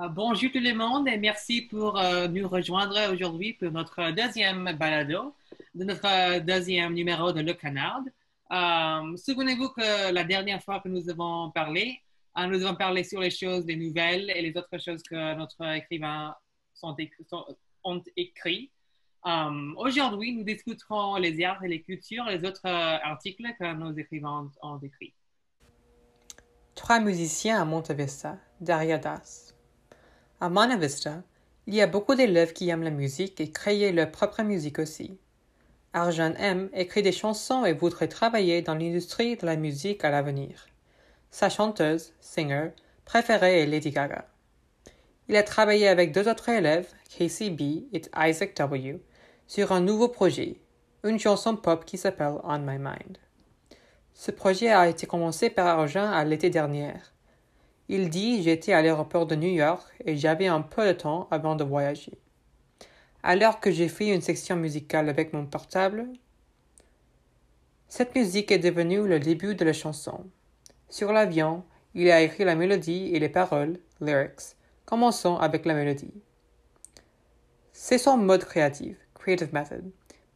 Euh, bonjour tout le monde et merci pour euh, nous rejoindre aujourd'hui pour notre deuxième balado, de notre deuxième numéro de Le Canard. Euh, Souvenez-vous que la dernière fois que nous avons parlé, euh, nous avons parlé sur les choses, les nouvelles et les autres choses que notre écrivain ont écrit. Euh, aujourd'hui, nous discuterons les arts et les cultures les autres articles que nos écrivains ont écrits. Trois musiciens à Monte Vista, Daria Das. À Monte Vista, il y a beaucoup d'élèves qui aiment la musique et créent leur propre musique aussi. Arjan M écrit des chansons et voudrait travailler dans l'industrie de la musique à l'avenir. Sa chanteuse, singer, préférée est Lady Gaga. Il a travaillé avec deux autres élèves, Casey B et Isaac W, sur un nouveau projet, une chanson pop qui s'appelle On My Mind. Ce projet a été commencé par Arjan à l'été dernier. Il dit J'étais à l'aéroport de New York et j'avais un peu de temps avant de voyager. Alors que j'ai fait une section musicale avec mon portable, cette musique est devenue le début de la chanson. Sur l'avion, il a écrit la mélodie et les paroles, lyrics, commençant avec la mélodie. C'est son mode créatif, creative method,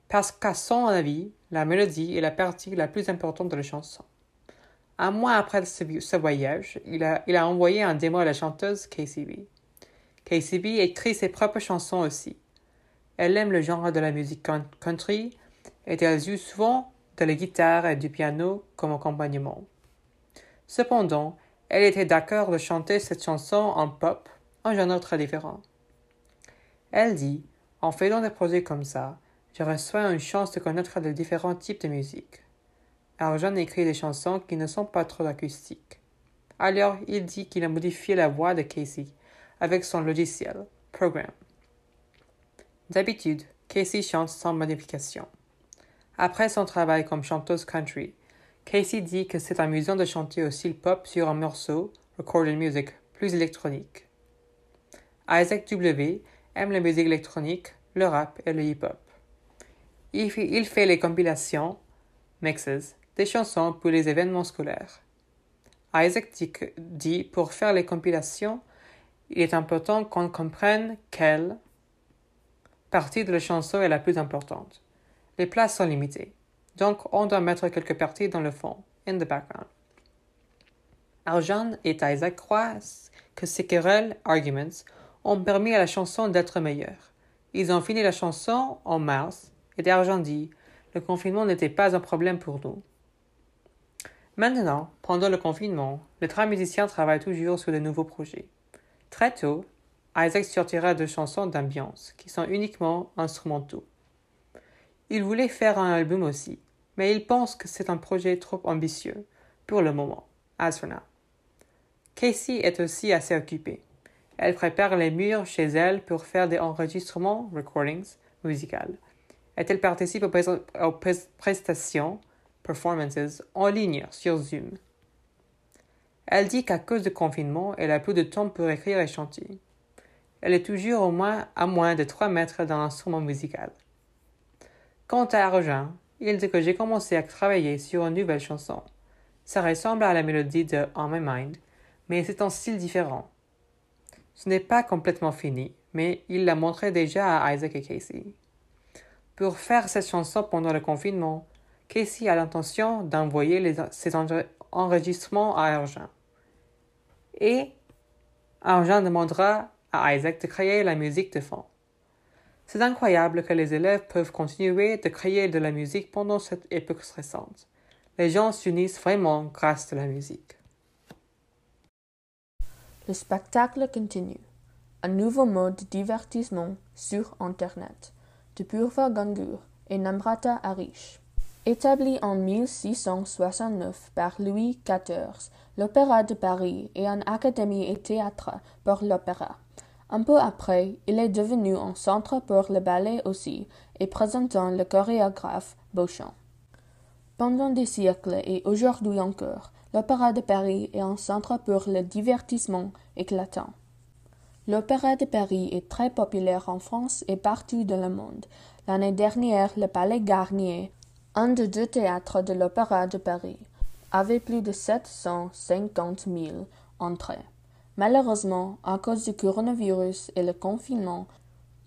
parce qu'à son avis, la mélodie est la partie la plus importante de la chanson. Un mois après ce, voyage, il a, envoyé un démo à la chanteuse KCB. KCB écrit ses propres chansons aussi. Elle aime le genre de la musique country et elle joue souvent de la guitare et du piano comme accompagnement. Cependant, elle était d'accord de chanter cette chanson en pop, un genre très différent. Elle dit En faisant des projets comme ça, je reçois une chance de connaître les différents types de musique. Arjan écrit des chansons qui ne sont pas trop acoustiques. Alors, il dit qu'il a modifié la voix de Casey avec son logiciel, Program. D'habitude, Casey chante sans modification. Après son travail comme chanteuse country, Casey dit que c'est amusant de chanter aussi le pop sur un morceau, recorded music, plus électronique. Isaac W. aime la musique électronique, le rap et le hip-hop. Il fait les compilations, mixes, des chansons pour les événements scolaires. Isaac dit pour faire les compilations, il est important qu'on comprenne quelle partie de la chanson est la plus importante. Les places sont limitées, donc on doit mettre quelques parties dans le fond, in the background. Arjan et Isaac croient que ces querelles, arguments, ont permis à la chanson d'être meilleure. Ils ont fini la chanson en mars et Arjan dit le confinement n'était pas un problème pour nous. Maintenant, pendant le confinement, les trois musiciens travaillent toujours sur de nouveaux projets. Très tôt, Isaac sortira deux chansons d'ambiance qui sont uniquement instrumentaux. Il voulait faire un album aussi, mais il pense que c'est un projet trop ambitieux pour le moment, as for now. Casey est aussi assez occupée. Elle prépare les murs chez elle pour faire des enregistrements, recordings, musicales. Et elle participe aux prestations, performances, en ligne sur Zoom. Elle dit qu'à cause du confinement, elle a plus de temps pour écrire et chanter. Elle est toujours au moins à moins de 3 mètres dans l'instrument musical. Quant à Argent, il dit que j'ai commencé à travailler sur une nouvelle chanson. Ça ressemble à la mélodie de On My Mind, mais c'est un style différent. Ce n'est pas complètement fini, mais il l'a montré déjà à Isaac et Casey. Pour faire cette chanson pendant le confinement, Casey a l'intention d'envoyer ses enregistrements à Argent. Et Argent demandera à Isaac de créer la musique de fond. C'est incroyable que les élèves peuvent continuer de créer de la musique pendant cette époque stressante. Les gens s'unissent vraiment grâce à la musique. Le spectacle continue. Un nouveau mode de divertissement sur Internet. De Purva Gangur et Namrata Harish. Établi en 1669 par Louis XIV, l'Opéra de Paris est une académie et théâtre pour l'opéra. Un peu après, il est devenu un centre pour le ballet aussi, et présentant le chorégraphe Beauchamp. Pendant des siècles et aujourd'hui encore, l'Opéra de Paris est un centre pour le divertissement éclatant. L'Opéra de Paris est très populaire en France et partout dans le monde. L'année dernière, le Palais Garnier, un des deux théâtres de l'Opéra de Paris, avait plus de 750 000 entrées. Malheureusement, à cause du coronavirus et le confinement,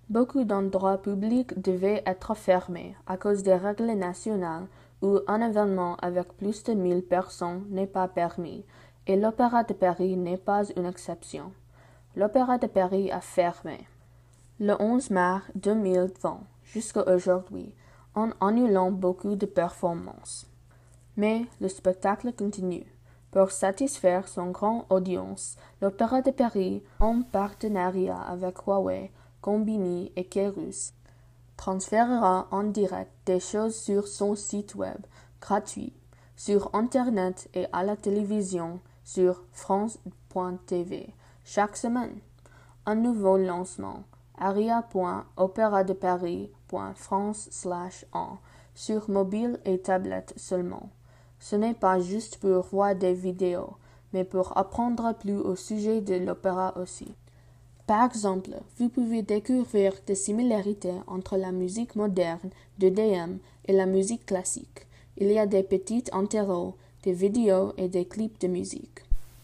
beaucoup d'endroits publics devaient être fermés à cause des règles nationales où un événement avec plus de mille personnes n'est pas permis, et l'Opéra de Paris n'est pas une exception. L'Opéra de Paris a fermé le 11 mars 2020 jusqu'à aujourd'hui en annulant beaucoup de performances. Mais le spectacle continue. Pour satisfaire son grand audience, l'Opéra de Paris, en partenariat avec Huawei, Combini et Kerus, transférera en direct des choses sur son site web gratuit, sur Internet et à la télévision sur France.tv chaque semaine. Un nouveau lancement aria.opéradeparis.france slash en sur mobile et tablette seulement. Ce n'est pas juste pour voir des vidéos, mais pour apprendre plus au sujet de l'opéra aussi. Par exemple, vous pouvez découvrir des similarités entre la musique moderne de DM et la musique classique. Il y a des petites interros, des vidéos et des clips de musique.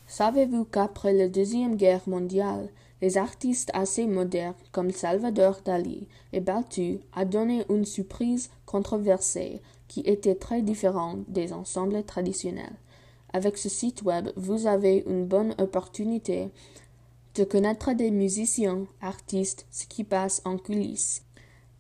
Savez-vous qu'après la Deuxième Guerre mondiale, les artistes assez modernes comme Salvador Dali et Baltu a donné une surprise controversée qui était très différente des ensembles traditionnels. Avec ce site web, vous avez une bonne opportunité de connaître des musiciens, artistes, ce qui passe en coulisses,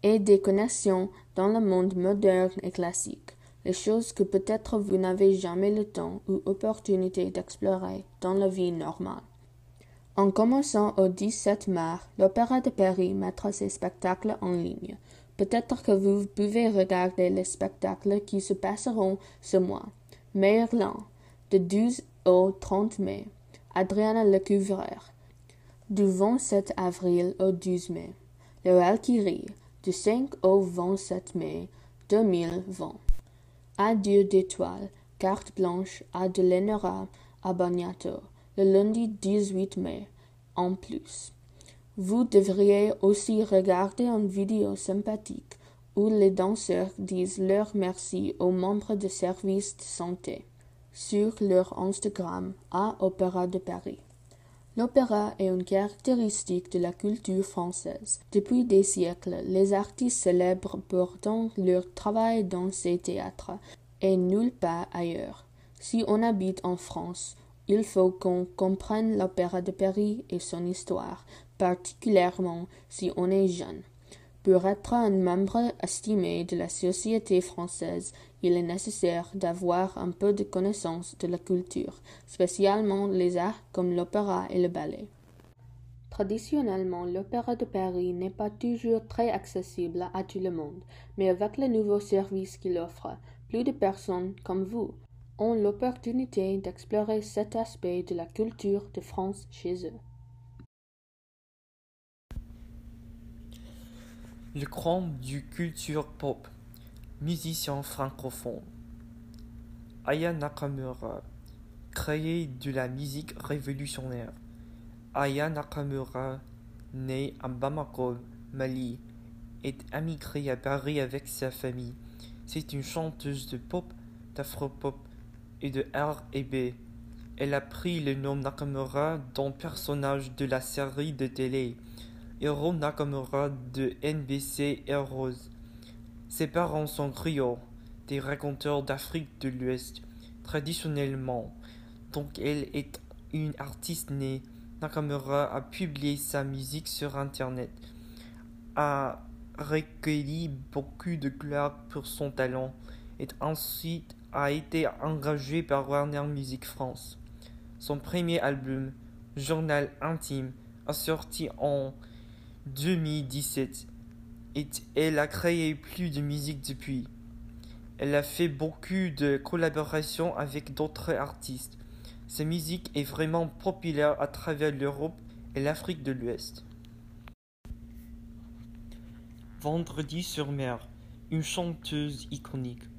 et des connexions dans le monde moderne et classique, les choses que peut-être vous n'avez jamais le temps ou opportunité d'explorer dans la vie normale. En commençant au 17 mars, l'Opéra de Paris mettra ses spectacles en ligne. Peut-être que vous pouvez regarder les spectacles qui se passeront ce mois. Merlin, de 12 au 30 mai. Adriana Lecouvreur, du 27 avril au 12 mai. Le Valkyrie, du 5 au 27 mai 2020. Adieu d'étoiles, carte blanche à de l'ENORA à le lundi 18 mai, en plus. Vous devriez aussi regarder une vidéo sympathique où les danseurs disent leur merci aux membres de service de santé sur leur Instagram à Opéra de Paris. L'opéra est une caractéristique de la culture française. Depuis des siècles, les artistes célèbrent pourtant leur travail dans ces théâtres et nulle part ailleurs. Si on habite en France, il faut qu'on comprenne l'opéra de Paris et son histoire, particulièrement si on est jeune. Pour être un membre estimé de la société française, il est nécessaire d'avoir un peu de connaissance de la culture, spécialement les arts comme l'opéra et le ballet. Traditionnellement, l'Opéra de Paris n'est pas toujours très accessible à tout le monde, mais avec le nouveau service qu'il offre, plus de personnes comme vous ont l'opportunité d'explorer cet aspect de la culture de France chez eux. Le grand du culture pop, musicien francophone. Aya Nakamura, créé de la musique révolutionnaire. Aya Nakamura, née à Bamako, Mali, est émigrée à Paris avec sa famille. C'est une chanteuse de pop, d'afro-pop et de R&B. Elle a pris le nom Nakamura d'un personnage de la série de télé Hiro Nakamura de NBC Heroes. Ses parents sont griots, des raconteurs d'Afrique de l'Ouest, traditionnellement. Donc elle est une artiste née. Nakamura a publié sa musique sur Internet, a recueilli beaucoup de gloire pour son talent et ensuite a été engagé par Warner Music France. Son premier album, Journal intime, a sorti en 2017 et elle a créé plus de musique depuis. Elle a fait beaucoup de collaborations avec d'autres artistes. Sa musique est vraiment populaire à travers l'Europe et l'Afrique de l'Ouest. Vendredi sur mer, une chanteuse iconique.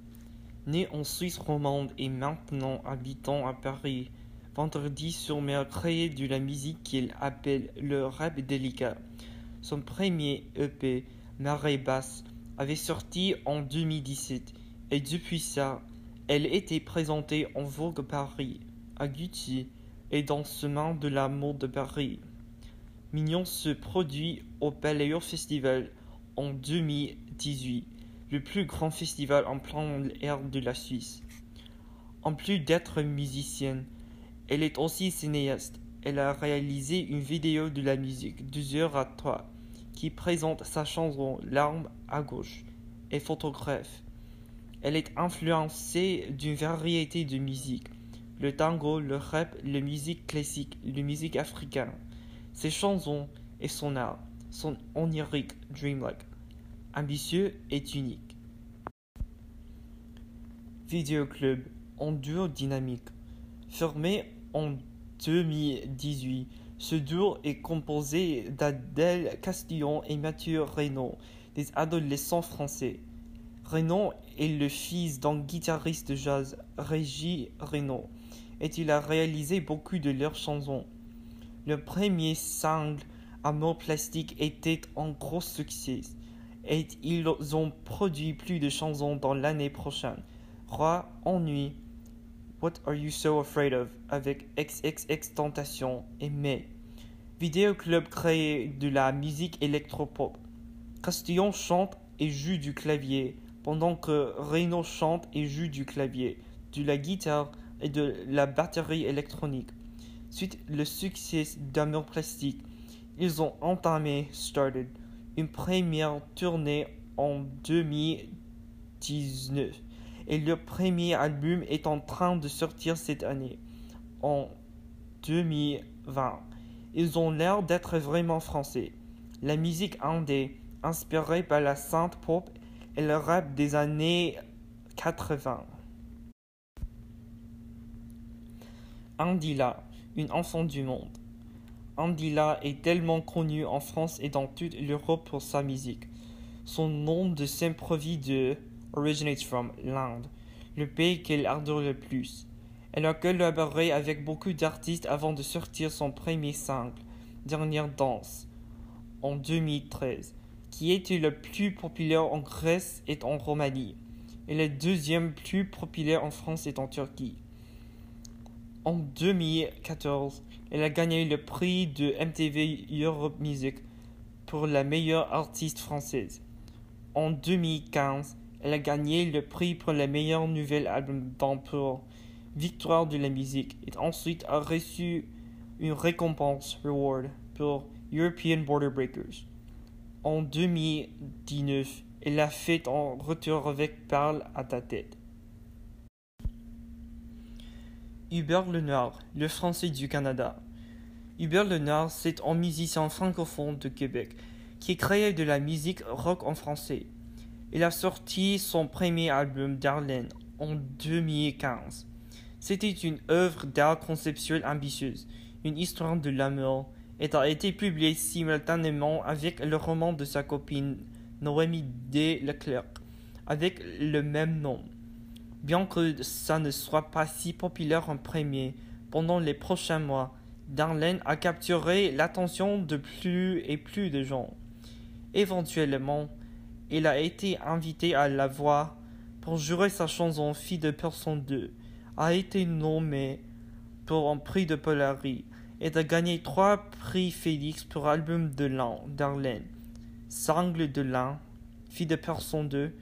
Née en Suisse romande et maintenant habitant à Paris, Vendredi sur mer créé de la musique qu'il appelle le rap délicat. Son premier EP, Marée basse, avait sorti en 2017 et depuis ça, elle était présentée en Vogue Paris, à Gucci et dans Semaine de l'amour de Paris. Mignon se produit au Paléo Festival en 2018, le plus grand festival en plein air de la Suisse. En plus d'être musicienne, elle est aussi cinéaste. Elle a réalisé une vidéo de la musique, 2 heures à 3, qui présente sa chanson L'arme à gauche, et photographe. Elle est influencée d'une variété de musiques, le tango, le rap, la musique classique, la musique africaine. Ses chansons et son art sont oniriques, dreamlike, ambitieux et uniques. Video Club en duo dynamique. Formé en 2018, ce duo est composé d'Adèle Castillon et Mathieu Reynaud, des adolescents français. Reynaud est le fils d'un guitariste de jazz, Régis Reynaud, et il a réalisé beaucoup de leurs chansons. Le premier single, Amour plastique, était un gros succès, et ils ont produit plus de chansons dans l'année prochaine. Roi, Ennui, What Are You So Afraid Of? Avec XXX Tentation et May. Vidéo club créé de la musique électropop. Castillon chante et joue du clavier, pendant que Reynaud chante et joue du clavier, de la guitare et de la batterie électronique. Suite le succès d'Amour Plastique, ils ont entamé Started, une première tournée en 2019 et leur premier album est en train de sortir cette année, en 2020. Ils ont l'air d'être vraiment français. La musique indé, inspirée par la synth pop et le rap des années 80. Andila, une enfant du monde. Andila est tellement connue en France et dans toute l'Europe pour sa musique. Son nom de s'improvise de originates from l'Inde, le pays qu'elle adore le plus. Elle a collaboré avec beaucoup d'artistes avant de sortir son premier single, Dernière danse, en 2013, qui était le plus populaire en Grèce et en Roumanie, et le deuxième plus populaire en France et en Turquie. En 2014, elle a gagné le prix de MTV Europe Music pour la meilleure artiste française. En 2015, elle a gagné le prix pour le meilleur nouvel album pour Victoire de la musique et ensuite a reçu une récompense Reward pour European Border Breakers. En 2019, elle a fait un retour avec Parle à ta tête. Hubert Lenoir, le français du Canada. Hubert Lenoir, c'est un musicien francophone de Québec qui créé de la musique rock en français. Il a sorti son premier album Darlene en 2015. C'était une œuvre d'art conceptuel ambitieuse, une histoire de l'amour, et a été publié simultanément avec le roman de sa copine Noémie D. Leclerc, avec le même nom. Bien que ça ne soit pas si populaire en premier, pendant les prochains mois, Darlene a capturé l'attention de plus et plus de gens. Éventuellement, il a été invité à la voix pour jouer sa chanson Fille de personne 2, a été nommé pour un prix de Polari et a gagné trois prix Félix pour album de l'an d'Arlène, Sangle de l'an, Fille de personne 2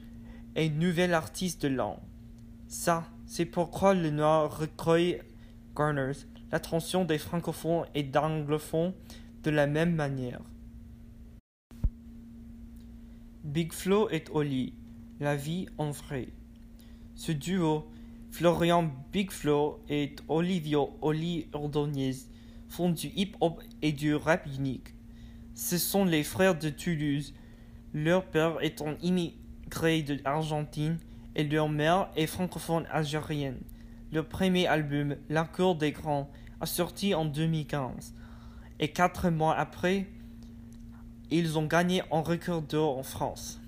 et Nouvelle artiste de l'an. Ça, c'est pourquoi le noir recueille garners l'attention des francophones et d'anglophones de la même manière. Big Flo et Oli, la vie en vrai. Ce duo, Florian Big Flo et Olivio Oli Ordonez, font du hip-hop et du rap unique. Ce sont les frères de Toulouse. Leur père étant immigré d'Argentine et leur mère est francophone algérienne. Leur premier album, La Cour des Grands, a sorti en 2015. Et quatre mois après, ils ont gagné un record d'or en France.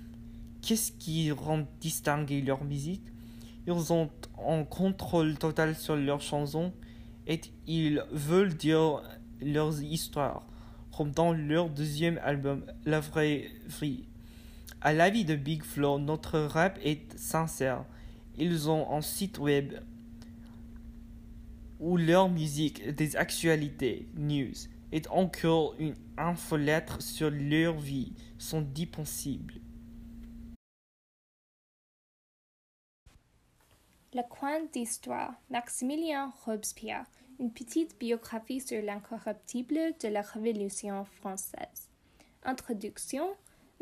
Qu'est-ce qui rend distinguer leur musique? Ils ont un contrôle total sur leurs chansons et ils veulent dire leurs histoires, comme dans leur deuxième album, La Vraie Vie. À l'avis de Big Flo, notre rap est sincère. Ils ont un site web où leur musique des actualités, news, est encore une infolettre sur leur vie, sont disponibles. Le coin d'histoire, Maximilien Robespierre, une petite biographie sur l'incorruptible de la Révolution française. Introduction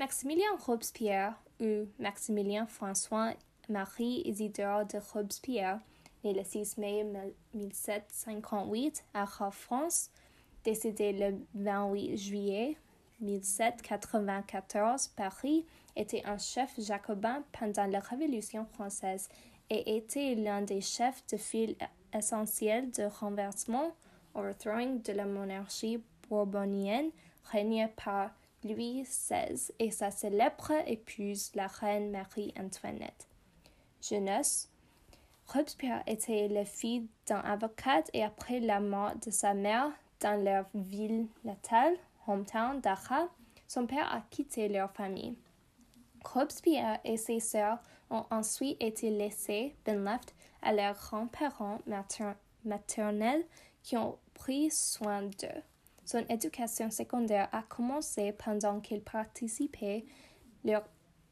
Maximilien Robespierre, ou Maximilien François Marie Isidore de Robespierre, né le 6 mai 1758 à France, décédé le 28 juillet 1794 Paris, était un chef jacobin pendant la Révolution française et était l'un des chefs de file essentiels de renversement, overthrowing de la monarchie bourbonienne régnée par Louis XVI et sa célèbre épouse, la reine Marie-Antoinette. Jeunesse Robespierre était le fils d'un avocat et après la mort de sa mère dans leur ville natale, hometown d'Ara, son père a quitté leur famille. Robespierre et ses sœurs ont ensuite été laissés, been left, à leurs grands-parents maternels qui ont pris soin d'eux. Son éducation secondaire a commencé pendant qu'il participait à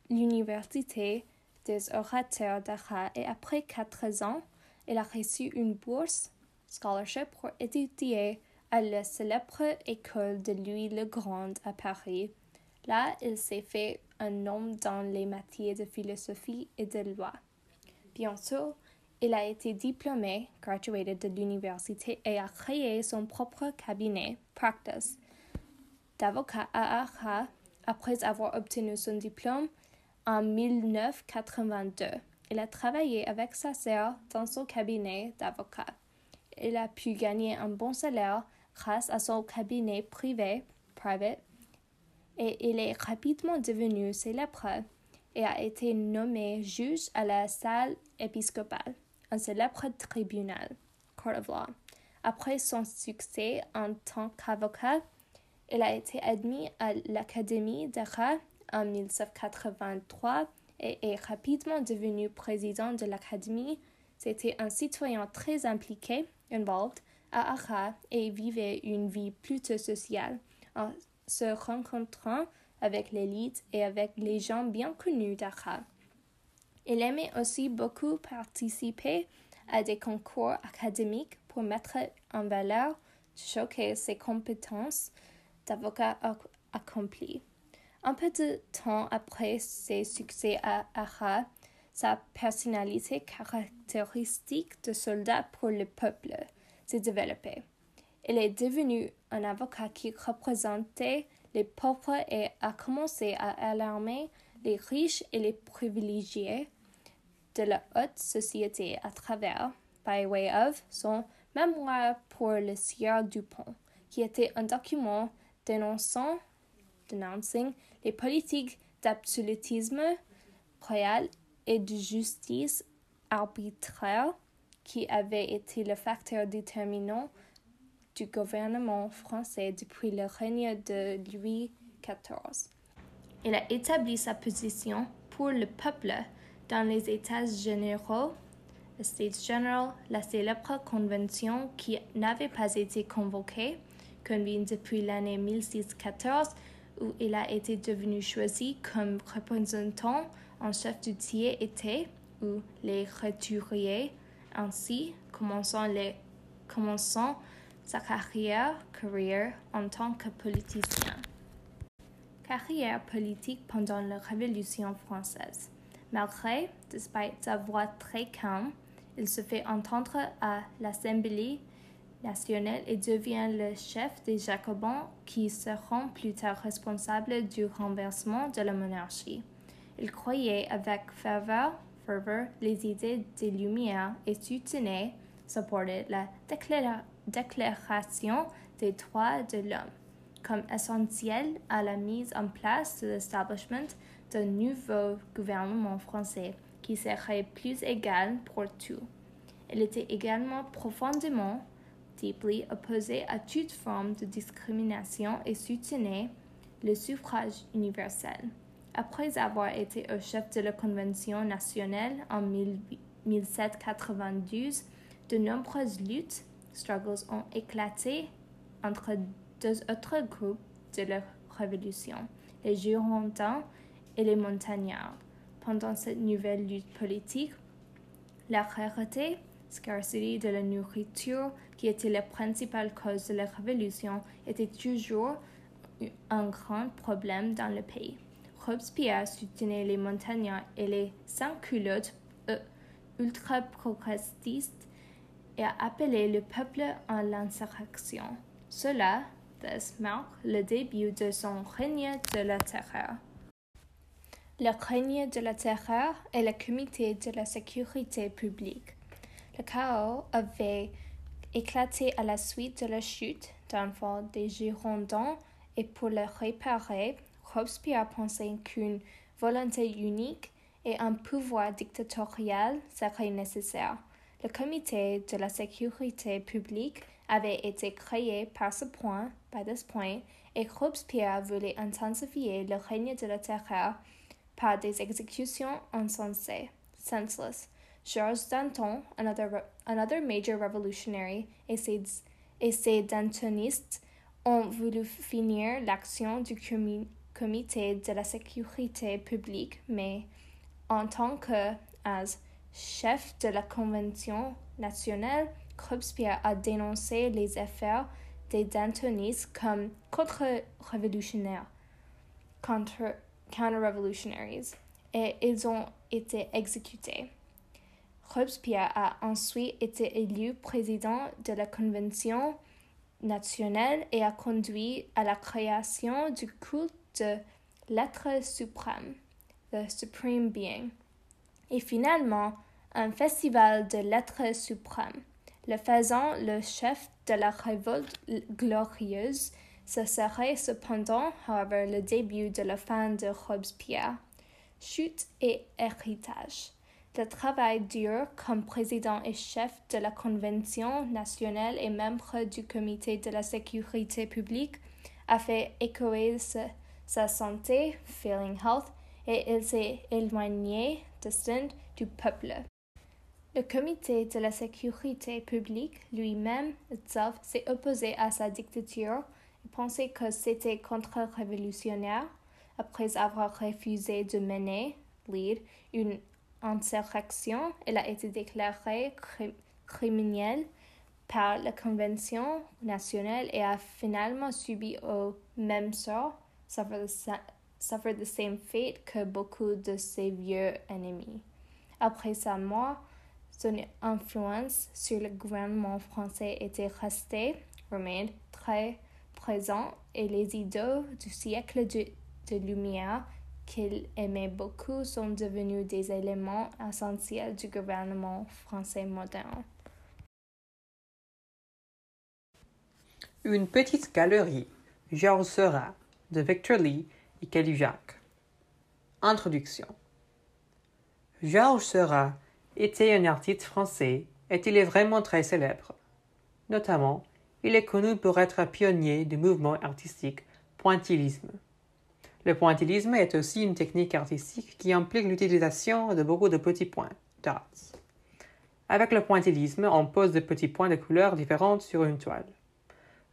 l'université des orateurs d'Ara et après quatre ans, il a reçu une bourse scholarship pour étudier à la célèbre école de Louis le Grand à Paris. Là, il s'est fait un nom dans les matières de philosophie et de loi. Bientôt, il a été diplômé, graduated de l'université et a créé son propre cabinet, Practice, d'avocat à Ara après avoir obtenu son diplôme en 1982. Il a travaillé avec sa sœur dans son cabinet d'avocat. Il a pu gagner un bon salaire grâce à son cabinet privé, private, et il est rapidement devenu célèbre et a été nommé juge à la salle épiscopale un célèbre tribunal, Court of Law. Après son succès en tant qu'avocat, il a été admis à l'Académie d'Ara en 1983 et est rapidement devenu président de l'Académie. C'était un citoyen très impliqué, involved, à Ara et vivait une vie plutôt sociale en se rencontrant avec l'élite et avec les gens bien connus d'Ara. Il aimait aussi beaucoup participer à des concours académiques pour mettre en valeur, choquer ses compétences d'avocat accompli. Un peu de temps après ses succès à Ara, sa personnalité caractéristique de soldat pour le peuple s'est développée. Il est devenu un avocat qui représentait les pauvres et a commencé à alarmer les riches et les privilégiés de la haute société à travers, by way of, son mémoire pour le sieur Dupont, qui était un document dénonçant denouncing les politiques d'absolutisme royal et de justice arbitraire qui avaient été le facteur déterminant du gouvernement français depuis le règne de Louis XIV. Il a établi sa position pour le peuple dans les États généraux, States General, la célèbre convention qui n'avait pas été convoquée, convenue depuis l'année 1614, où il a été devenu choisi comme représentant en chef du tiers été, ou les roturiers, ainsi commençant, sa carrière en tant que politicien. Carrière politique pendant la Révolution française. Malgré, despite sa voix très calme, il se fait entendre à l'Assemblée nationale et devient le chef des Jacobins qui seront plus tard responsables du renversement de la monarchie. Il croyait avec ferveur, les idées des Lumières et soutenait, supportait la déclaration des droits de l'homme comme essentielle à la mise en place de l'establishment d'un nouveau gouvernement français qui serait plus égal pour tout. Il était également profondément, deeply opposé à toute forme de discrimination et soutenait le suffrage universel. Après avoir été au chef de la Convention nationale en 1792, de nombreuses luttes struggles ont éclaté entre deux autres groupes de la Révolution, les Girondins et les Montagnards. Pendant cette nouvelle lutte politique, la rareté, scarcity de la nourriture, qui était la principale cause de la Révolution, était toujours un grand problème dans le pays. Robespierre soutenait les montagnards et les sans-culottes euh, ultra-progressistes et a appelé le peuple à l'insurrection. Cela marque le début de son règne de la terreur. Le règne de la terreur est le comité de la sécurité publique. Le chaos avait éclaté à la suite de la chute d'un fort des Girondins et pour le réparer, Robespierre pensait qu'une volonté unique et un pouvoir dictatorial seraient nécessaires. Le comité de la sécurité publique avait été créé par ce point, by this point, et Robespierre voulait intensifier le règne de la terreur par des exécutions insensées, senseless. Georges Danton, another, another major revolutionary, et ses, et dantonistes ont voulu finir l'action du comité de la sécurité publique, mais en tant que as chef de la Convention nationale, Robespierre a dénoncé les affaires des Dantonistes comme contre-révolutionnaires, contre, counter-revolutionaries, et ils ont été exécutés. Robespierre a ensuite été élu président de la Convention nationale et a conduit à la création du culte de l'être suprême, the Supreme Being et finalement un festival de l'être suprême. Le faisant le chef de la révolte glorieuse, ce serait cependant, however, le début de la fin de Robespierre. Chute et héritage. Le travail dur comme président et chef de la Convention nationale et membre du Comité de la sécurité publique a fait échoer sa, santé, feeling health, et il s'est éloigné distant du peuple. Le comité de la sécurité publique lui-même s'est opposé à sa dictature et pensait que c'était contre-révolutionnaire après avoir refusé de mener, une insurrection. Elle a été déclarée criminelle par la Convention nationale et a finalement subi au même sort, suffered the same fate que beaucoup de ses vieux ennemis. Après sa mort, son influence sur le gouvernement français était restée, remained, très présent et les idées du siècle de, de Lumière qu'il aimait beaucoup sont devenus des éléments essentiels du gouvernement français moderne. Une petite galerie, Georges Seurat, de Victor Lee, et Jacques. Introduction. Georges Seurat était un artiste français et il est vraiment très célèbre. Notamment, il est connu pour être un pionnier du mouvement artistique pointillisme. Le pointillisme est aussi une technique artistique qui implique l'utilisation de beaucoup de petits points, dots. Avec le pointillisme, on pose de petits points de couleurs différentes sur une toile.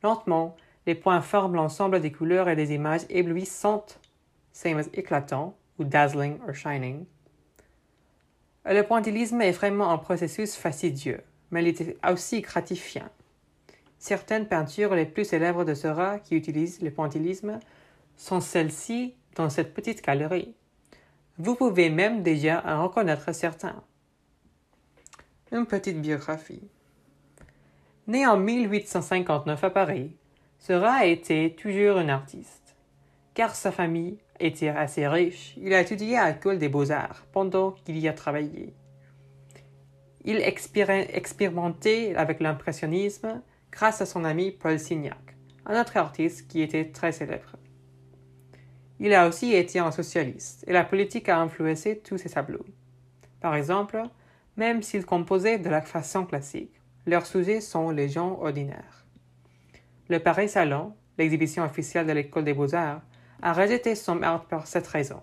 Lentement, les points forment l'ensemble des couleurs et des images éblouissantes, same as éclatant ou dazzling or shining. Le pointillisme est vraiment un processus fastidieux, mais il est aussi gratifiant. Certaines peintures les plus célèbres de Seurat qui utilisent le pointillisme sont celles-ci dans cette petite galerie. Vous pouvez même déjà en reconnaître certains. Une petite biographie. Né en 1859 à Paris, Seurat été toujours un artiste. Car sa famille était assez riche, il a étudié à l'école des beaux-arts pendant qu'il y a travaillé. Il expérimentait avec l'impressionnisme grâce à son ami Paul Signac, un autre artiste qui était très célèbre. Il a aussi été un socialiste et la politique a influencé tous ses tableaux. Par exemple, même s'il composait de la façon classique, leurs sujets sont les gens ordinaires. Le Paris Salon, l'exhibition officielle de l'École des Beaux-Arts, a rejeté son art pour cette raison.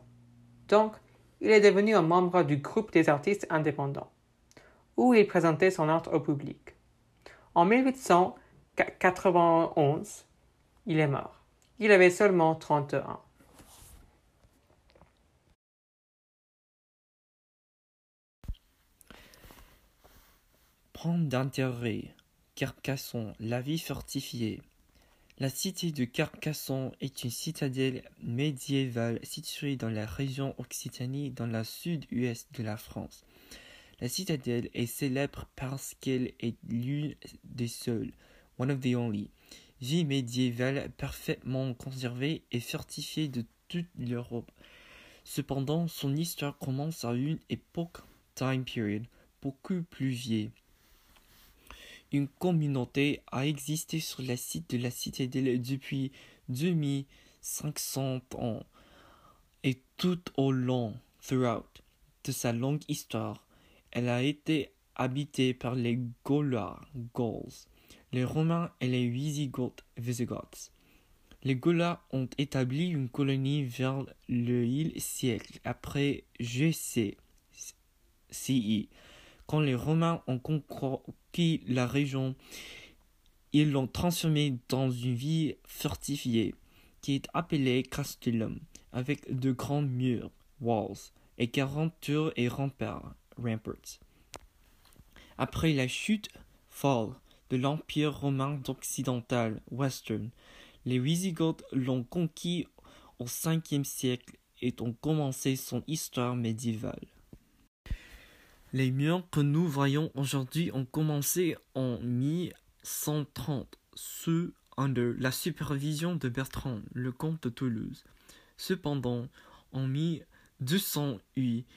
Donc, il est devenu un membre du groupe des artistes indépendants, où il présentait son art au public. En 1891, il est mort. Il avait seulement 30 ans. Prendre d'intérêt. Carcassonne, la vie fortifiée. La cité de Carcassonne est une citadelle médiévale située dans la région Occitanie dans la sud-ouest de la France. La citadelle est célèbre parce qu'elle est l'une des seules, one of the only, vie médiévale parfaitement conservée et fortifiée de toute l'Europe. Cependant, son histoire commence à une époque, time period, beaucoup plus vieille. Une communauté a existé sur le site de la citadelle depuis 2500 ans et tout au long, throughout, de sa longue histoire, elle a été habitée par les Gaulois, Gauls, les Romains et les Wisigoths, Visigoths. Les Gaulois ont établi une colonie vers le siècle après GC. Quand les Romains ont conquis la région, ils l'ont transformée dans une ville fortifiée, qui est appelée Castellum, avec de grands murs, walls, et quarante tours et remparts, ramparts. Après la chute, fall, de l'Empire romain occidental, western, les Wisigoths l'ont conquis au Ve siècle et ont commencé son histoire médiévale. Les murs que nous voyons aujourd'hui ont commencé en 1130, sous la supervision de Bertrand, le comte de Toulouse. Cependant, en 1208,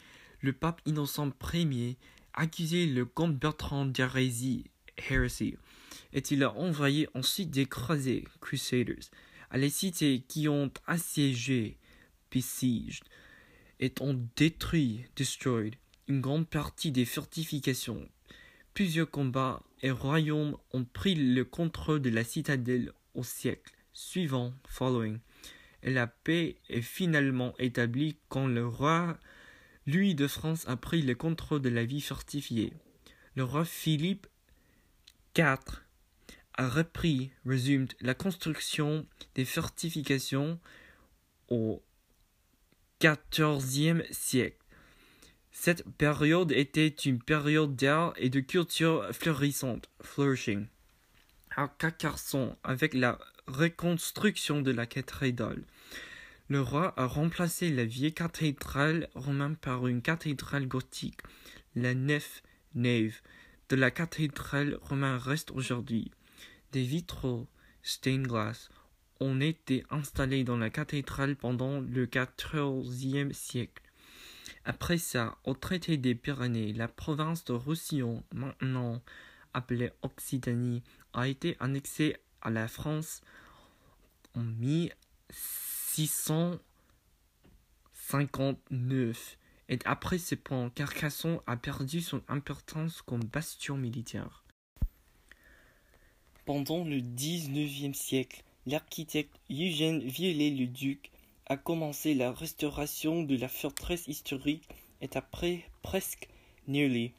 le pape Innocent Ier accusé le comte Bertrand d'hérésie, heresy, et il a envoyé ensuite des croisés, crusaders, à les cités qui ont assiégé, besieged, et ont détruit, destroyed, une grande partie des fortifications. Plusieurs combats et royaumes ont pris le contrôle de la citadelle au siècle suivant, following, et la paix est finalement établie quand le roi Louis de France a pris le contrôle de la vie fortifiée. Le roi Philippe IV a repris, resumed, la construction des fortifications au XIVe siècle. Cette période était une période d'art et de culture florissante, flourishing. À Carcassonne, avec la reconstruction de la cathédrale, le roi a remplacé la vieille cathédrale romaine par une cathédrale gothique. La nef, nave, de la cathédrale romaine reste aujourd'hui. Des vitraux, stained glass, ont été installés dans la cathédrale pendant le XIVe siècle. Après ça, au traité des Pyrénées, la province de Roussillon, maintenant appelée Occitanie, a été annexée à la France en 1659. Et après ce point, Carcassonne a perdu son importance comme bastion militaire. Pendant le XIXe siècle, l'architecte Eugène Viollet-le-Duc a commencé la restauration de la forteresse historique et après presque nearly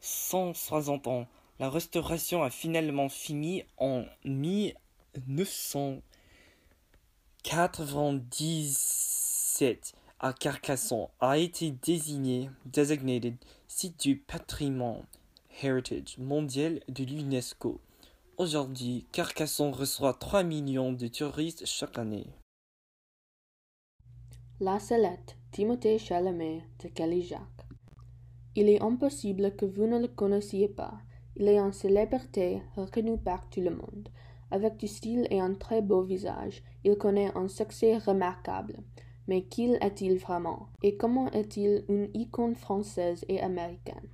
160 ans, la restauration a finalement fini en 1997 à Carcassonne a été désigné designated site du patrimoine heritage mondial de l'UNESCO. Aujourd'hui, Carcassonne reçoit 3 millions de touristes chaque année. La Salette, Timothée Chalamet de Calijac. Il est impossible que vous ne le connaissiez pas. Il est une célébrité reconnue par tout le monde. Avec du style et un très beau visage, il connaît un succès remarquable. Mais qui est-il vraiment? Et comment est-il une icône française et américaine?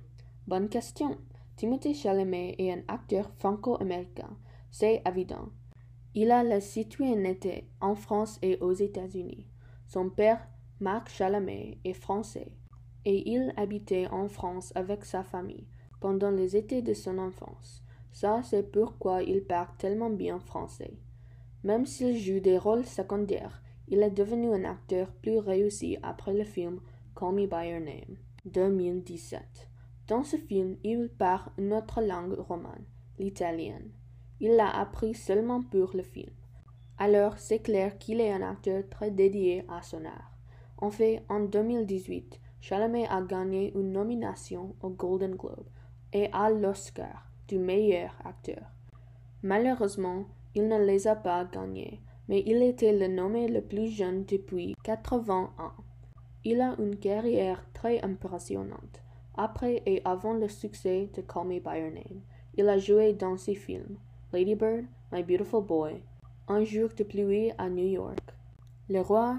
Bonne question. Timothée Chalamet est un acteur franco-américain. C'est évident. Il a la citoyenneté en France et aux États-Unis. Son père, Marc Chalamet, est français, et il habitait en France avec sa famille pendant les étés de son enfance. Ça, c'est pourquoi il parle tellement bien français. Même s'il joue des rôles secondaires, il est devenu un acteur plus réussi après le film Call Me By Your Name, 2017. Dans ce film, il parle notre langue romane. l'italienne. Il l'a appris seulement pour le film. Alors c'est clair qu'il est un acteur très dédié à son art. En fait, en 2018, Chalamet a gagné une nomination au Golden Globe et à l'Oscar du meilleur acteur. Malheureusement, il ne les a pas gagnés, mais il était le nommé le plus jeune depuis 80 ans. Il a une carrière très impressionnante. Après et avant le succès de Call Me By Your Name, il a joué dans ces films Lady Bird, My Beautiful Boy, Un jour de pluie à New York, Le Roi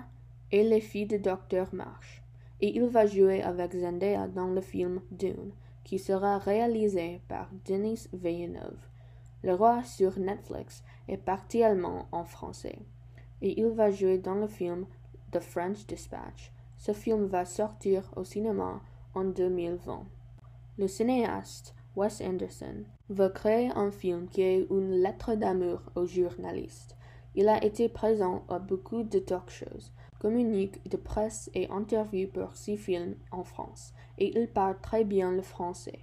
et les filles de Dr. Marsh. Et il va jouer avec Zendaya dans le film Dune, qui sera réalisé par Denis Villeneuve. Le Roi sur Netflix est partiellement en français. Et il va jouer dans le film The French Dispatch. Ce film va sortir au cinéma en 2020. Le cinéaste Wes Anderson veut créer un film qui est une lettre d'amour aux journalistes. Il a été présent à beaucoup de talk shows, communiques de presse et interviews pour ses films en France, et il parle très bien le français.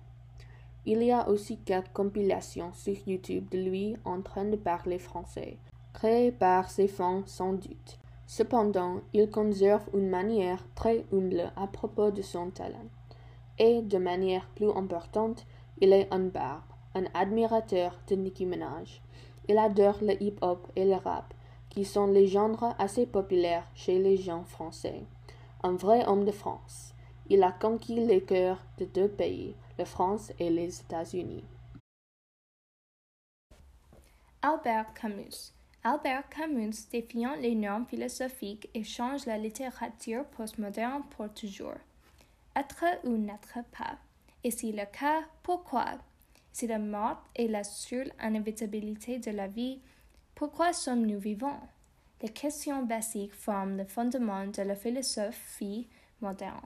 Il y a aussi quelques compilations sur YouTube de lui en train de parler français, créées par ses fans sans doute. Cependant, il conserve une manière très humble à propos de son talent. Et, de manière plus importante, il est un barbe, un admirateur de Nicki Minaj. Il adore le hip-hop et le rap, qui sont les genres assez populaires chez les gens français. Un vrai homme de France. Il a conquis les cœurs de deux pays, la France et les États-Unis. Albert Camus. Albert Camus défiant les normes philosophiques et change la littérature postmoderne pour toujours. Être ou n'être pas. Et si le cas, pourquoi? Si la mort est la seule inévitabilité de la vie, pourquoi sommes-nous vivants? Les questions basiques forment le fondement de la philosophie moderne.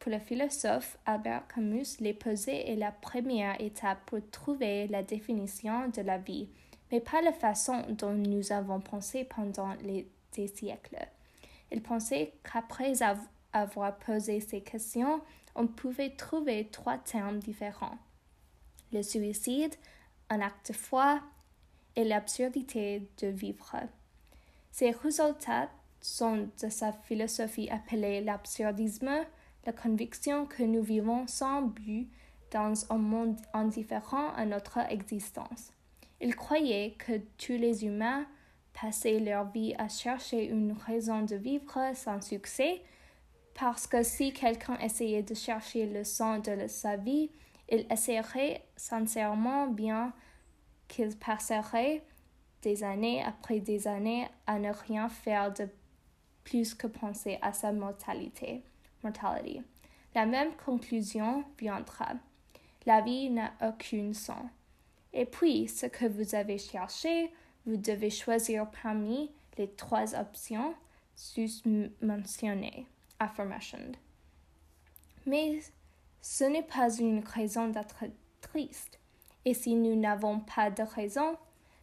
Pour le philosophe Albert Camus, les poser est la première étape pour trouver la définition de la vie, mais pas la façon dont nous avons pensé pendant les, des siècles. Il pensait qu'après avoir posé ces questions, on pouvait trouver trois termes différents. Le suicide, un acte de foi et l'absurdité de vivre. Ces résultats sont de sa philosophie appelée l'absurdisme, la conviction que nous vivons sans but dans un monde indifférent à notre existence. Il croyait que tous les humains passaient leur vie à chercher une raison de vivre sans succès parce que si quelqu'un essayait de chercher le sens de sa vie, il essaierait sincèrement bien qu'il passerait des années après des années à ne rien faire de plus que penser à sa mortalité. La même conclusion viendra. La vie n'a aucun sens. Et puis, ce que vous avez cherché, vous devez choisir parmi les trois options sus-mentionnées. Mais ce n'est pas une raison d'être triste. Et si nous n'avons pas de raison,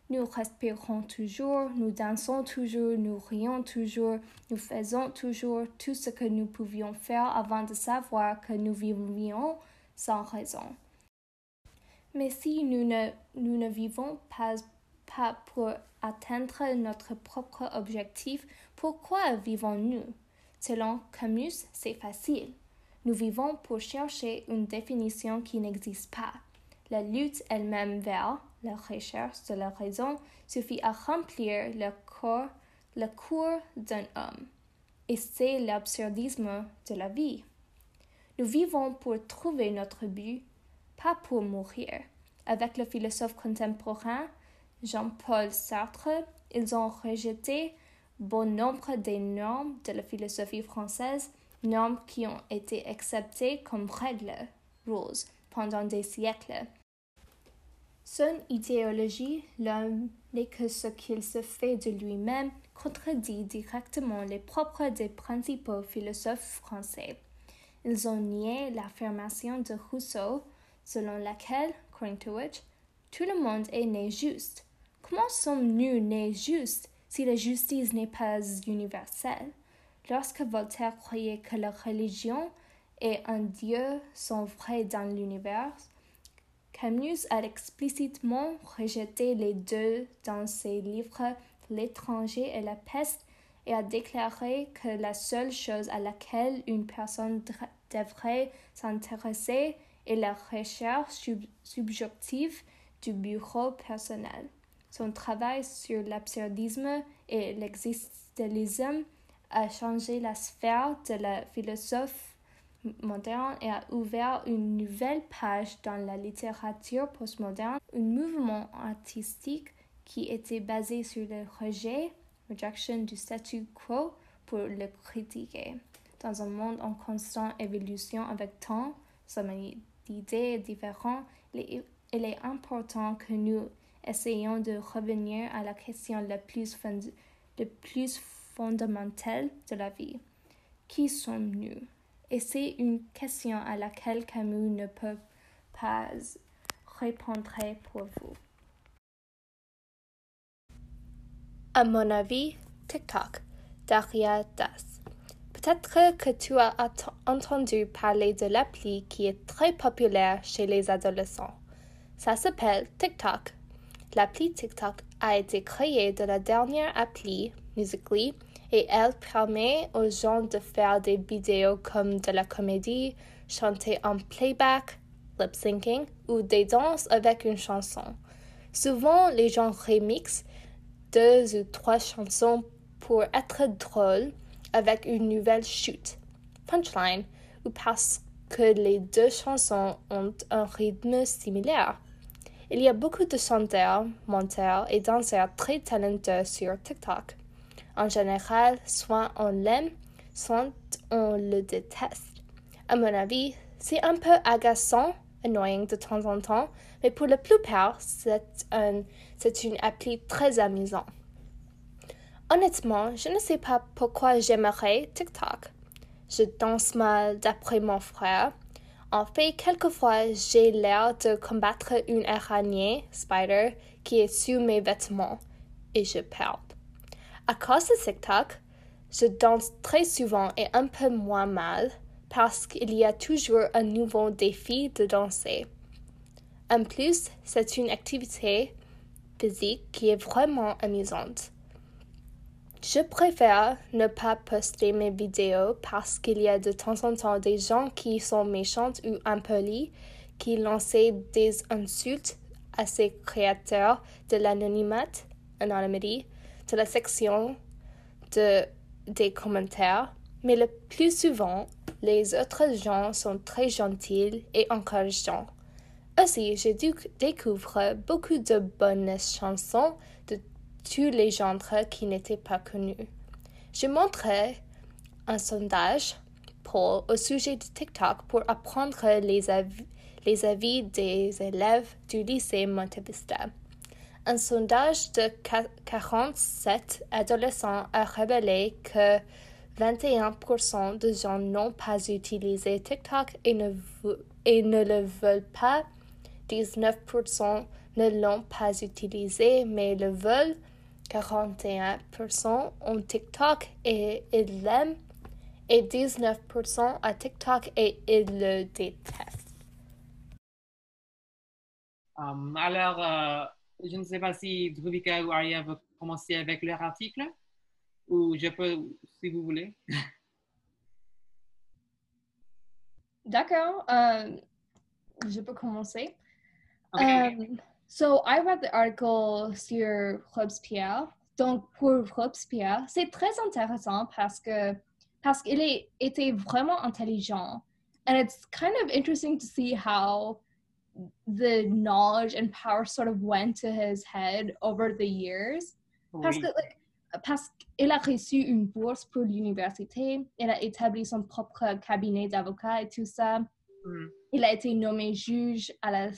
nous respirons toujours, nous dansons toujours, nous rions toujours, nous faisons toujours tout ce que nous pouvions faire avant de savoir que nous vivions sans raison. Mais si nous ne, vivons pas, pas pour atteindre notre propre objectif, pourquoi vivons-nous? Selon Camus, c'est facile. Nous vivons pour chercher une définition qui n'existe pas. La lutte elle-même vers la recherche de la raison suffit à remplir le corps, cours d'un homme. Et c'est l'absurdisme de la vie. Nous vivons pour trouver notre but, pas pour mourir. Avec le philosophe contemporain Jean-Paul Sartre, ils ont rejeté bon nombre des normes de la philosophie française, normes qui ont été acceptées comme règles, rules, pendant des siècles. Son idéologie, l'homme n'est que ce qu'il se fait de lui-même, contredit directement les propres des principaux philosophes français. Ils ont nié l'affirmation de Rousseau, selon laquelle, according to which, tout le monde est né juste. Comment sommes-nous nés justes si la justice n'est pas universelle? Lorsque Voltaire croyait que la religion et un Dieu sont vrais dans l'univers, Camus a explicitement rejeté les deux dans ses livres L'étranger et la peste et a déclaré que la seule chose à laquelle une personne devrait s'intéresser est la recherche subjective du bureau personnel. Son travail sur l'absurdisme et l'existentialisme a changé la sphère de la philosophie moderne et a ouvert une nouvelle page dans la littérature postmoderne, un mouvement artistique qui était basé sur le rejet, rejection du statu quo pour le critiquer. Dans un monde en constante évolution avec tant d'idées différentes, il est important que nous essayions de revenir à la question la plus, la plus fondamentale de la vie. Qui sommes-nous? Et c'est une question à laquelle Camus ne peut pas répondre pour vous. À mon avis, TikTok, Daria Das. Peut-être que tu as entendu parler de l'appli qui est très populaire chez les adolescents. Ça s'appelle TikTok. L'appli TikTok a été créée de la dernière appli, Musically, et elle permet aux gens de faire des vidéos comme de la comédie, chanter en playback, lip syncing ou des danses avec une chanson. Souvent, les gens remixent deux ou trois chansons pour être drôles avec une nouvelle chute, punchline, ou parce que les deux chansons ont un rythme similaire. Il y a beaucoup de chanteurs, monteurs et danseurs très talentueux sur TikTok. En général, soit on l'aime, soit on le déteste. À mon avis, c'est un peu agaçant, annoying de temps en temps, mais pour la plupart, c'est un, une appli très amusante. Honnêtement, je ne sais pas pourquoi j'aimerais TikTok. Je danse mal d'après mon frère. En fait, quelquefois, j'ai l'air de combattre une araignée, spider, qui est sur mes vêtements, et je perds. À cause de TikTok, je danse très souvent et un peu moins mal parce qu'il y a toujours un nouveau défi de danser. En plus, c'est une activité physique qui est vraiment amusante. Je préfère ne pas poster mes vidéos parce qu'il y a de temps en temps des gens qui sont méchants ou impolis, qui lancent des insultes à ces créateurs de l'anonymat, anonymity, la section de, des commentaires, mais le plus souvent, les autres gens sont très gentils et encourageants. Aussi, je découvre beaucoup de bonnes chansons de tous les genres qui n'étaient pas connus. Je montrerai un sondage pour, au sujet de TikTok pour apprendre les avis, les avis des élèves du lycée Montevista. Un sondage de 47 adolescents a révélé que 21% de gens n'ont pas utilisé TikTok et ne, le veulent pas. 19% ne l'ont pas utilisé mais le veulent. 41% ont TikTok et ils l'aiment. Et 19% à TikTok et ils le détestent. Um, alors, euh, je ne sais pas si Druvika ou Aria veut commencer avec leur article ou je peux, si vous voulez. D'accord, euh, je peux commencer. Um, so I read the article sur Robespierre. Donc pour Robespierre, c'est très intéressant parce que parce qu'il était vraiment intelligent. And it's kind of interesting to see how the knowledge and power sort of went to his head over the years. Oui. Parce que, like, parce qu'il a reçu une bourse pour l'université, il a établi son propre cabinet d'avocat et tout ça. Mm. Il a été nommé juge à la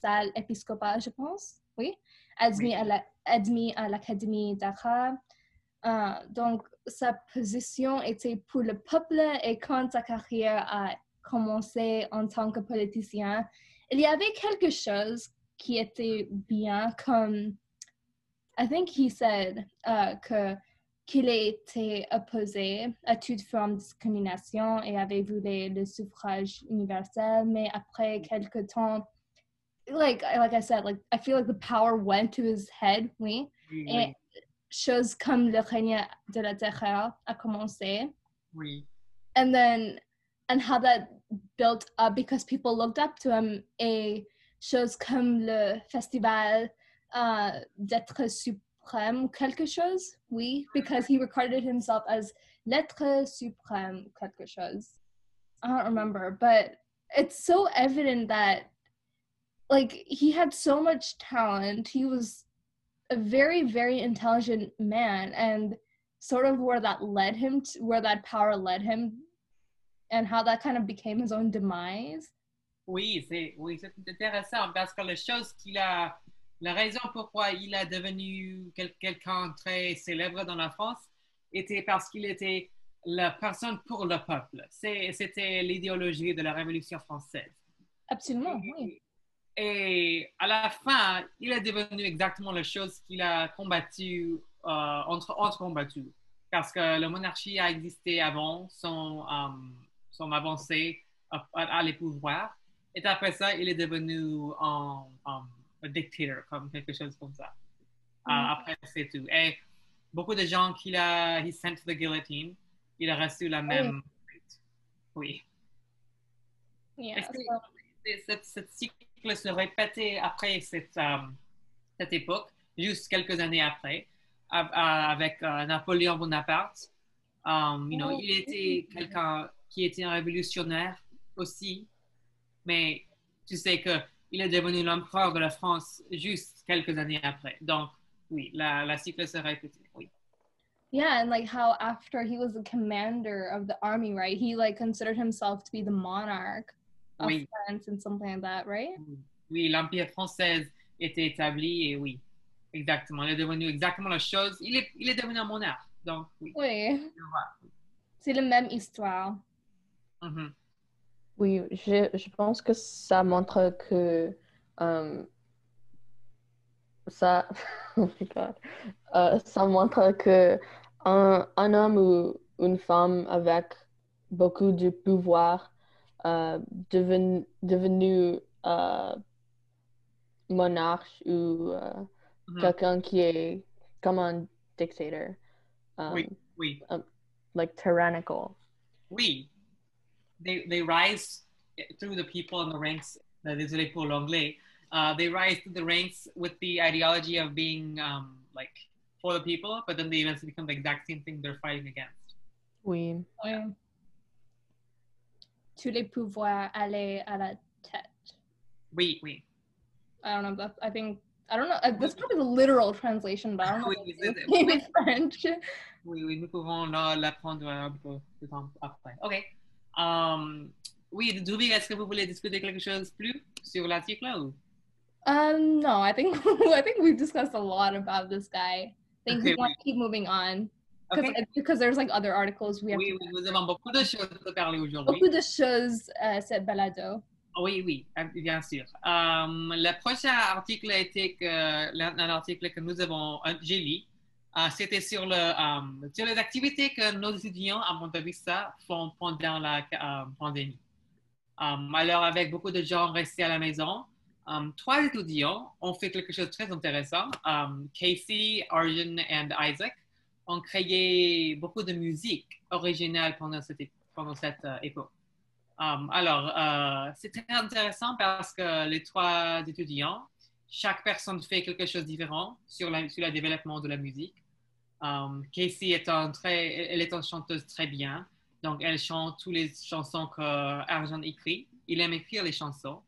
salle épiscopale, je pense, oui, admis oui. à l'Académie la, d'art. Uh, donc, sa position était pour le peuple et quand sa carrière a commencé en tant que politicien, il y avait quelque chose qui était bien comme I think he said uh, que qu'il était opposé à toute forme de discrimination et avait voulu le suffrage universel, mais après quelque temps, like like I said, like I feel like the power went to his head, oui. Oui, Et choses comme le règne de la terre a commencé. oui, and then and how that built up because people looked up to him. Et choses comme le festival uh, d'être suprême quelque chose oui because he regarded himself as l'être suprême quelque chose. I don't remember but it's so evident that like he had so much talent. He was a very very intelligent man and sort of where that led him to where that power led him and how that kind of became his own demise? Oui, c'est oui, c'est intéressant parce que la chose qu'il a, la raison pourquoi il est devenu quel- quelqu'un très célèbre dans la France était parce qu'il était la personne pour le peuple. C'est- C'était l'idéologie de la Révolution française. absolument oui. Et à la fin, il est devenu exactement la chose qu'il a combattu, euh, entre, entre combattu. Parce que la monarchie a existé avant son, euh, son avancée à, à, les pouvoirs. Et après ça, il est devenu un, un- un dictateur, comme quelque chose comme ça. Euh, Mm. après, c'est tout. Et beaucoup de gens qu'il a, he sent to the guillotine, il a reçu la même. Oui. yeah cette cycle se répétait après cette, euh, cette époque, juste quelques années après, avec euh, Napoléon Bonaparte? Um, you know, il était quelqu'un qui était un révolutionnaire aussi, mais tu sais que il est devenu l'empereur de la France juste quelques années après. Donc, oui, la, la cycle se répétait. Oui. yeah and like how after he was the commander of the army right he like considered himself to be the monarch of Oui. france and something like that right? Oui, l'Empire français était établi et oui, exactement. Il est devenu exactement la chose. Il est, il est devenu un monarque. Donc, oui. oui c'est la même histoire Mhm. Oui, je, je pense que ça montre que euh, ça, oh my God. Euh, ça montre que un, un homme ou une femme avec beaucoup de pouvoir euh, devenu, devenu euh, monarque ou euh, Mhm. quelqu'un qui est comme un dictateur, um, Oui. Oui, like tyrannical. oui. They, they rise through the people in the ranks. uh, Désolé pour l'anglais. Uh, they rise through the ranks with the ideology of being um, like for the people, but then they eventually become the exact same thing they're fighting against. Oui. oui tous les pouvoirs aller à la tête Oui, oui. I don't know. That I think I don't know. uh, That's probably the literal translation, but I don't know. Oui, what oui, it in French. Oui, oui, nous pouvons la- l'apprendre un peu de temps après. OK. Um, oui, Druvi, est-ce que vous voulez discuter quelque chose plus sur l'article ou? Um, no, I think I think we've discussed a lot about this guy. I think we Okay, want to keep moving on because OK. because there's like other articles we have. Oui, to oui, nous avons beaucoup de choses à parler aujourd'hui. Beaucoup de choses uh, cette balado. Oui, oui, euh, bien sûr. Um, le prochain article était que l'un un article que nous avons, euh, j'ai lu, c'était sur le um, sur les activités que nos étudiants à Monte Vista font pendant la euh, pandémie. Um, alors, avec beaucoup de gens restés à la maison, trois étudiants ont fait quelque chose de très intéressant. Casey, Arjun et Isaac ont créé beaucoup de musique originale pendant cette, euh, époque. Alors, euh, c'est très intéressant parce que les trois étudiants, chaque personne fait quelque chose de différent sur, sur le développement de la musique. Um, Casey est un très, elle est une chanteuse très bien, donc elle chante toutes les chansons que Arjun écrit. Il aime écrire les chansons.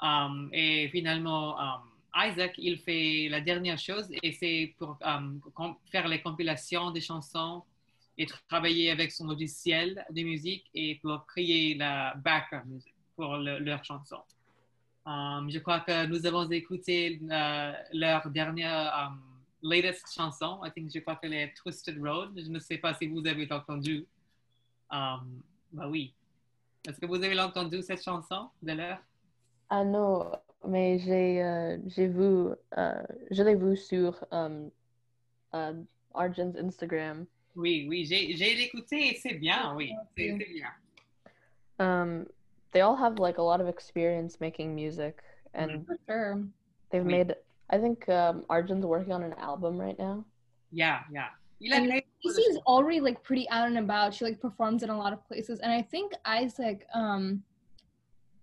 Um, et finalement, um, Isaac, il fait la dernière chose et c'est pour faire les compilations des chansons et travailler avec son logiciel de musique et pour créer la background music pour le- leur chanson. Um, je crois que nous avons écouté euh, leur dernière um, latest chanson. I think je crois qu'elle est Twisted Road. Je ne sais pas si vous avez entendu. Um, bah oui. Est-ce que vous avez entendu cette chanson de leur? Ah non, mais j'ai euh, vu, euh, je l'ai vu sur um, euh, Arjun's Instagram. Oui, oui, j'ai et c'est bien, oui, c'est c'est bien. Um, they all have like a lot of experience making music, and For sure. they've Oui. made. I think um, Arjun's working on an album right now. Yeah, yeah. Il And créé beaucoup Casey's choses. already like pretty out and about. She like performs in a lot of places, and I think Isaac, um,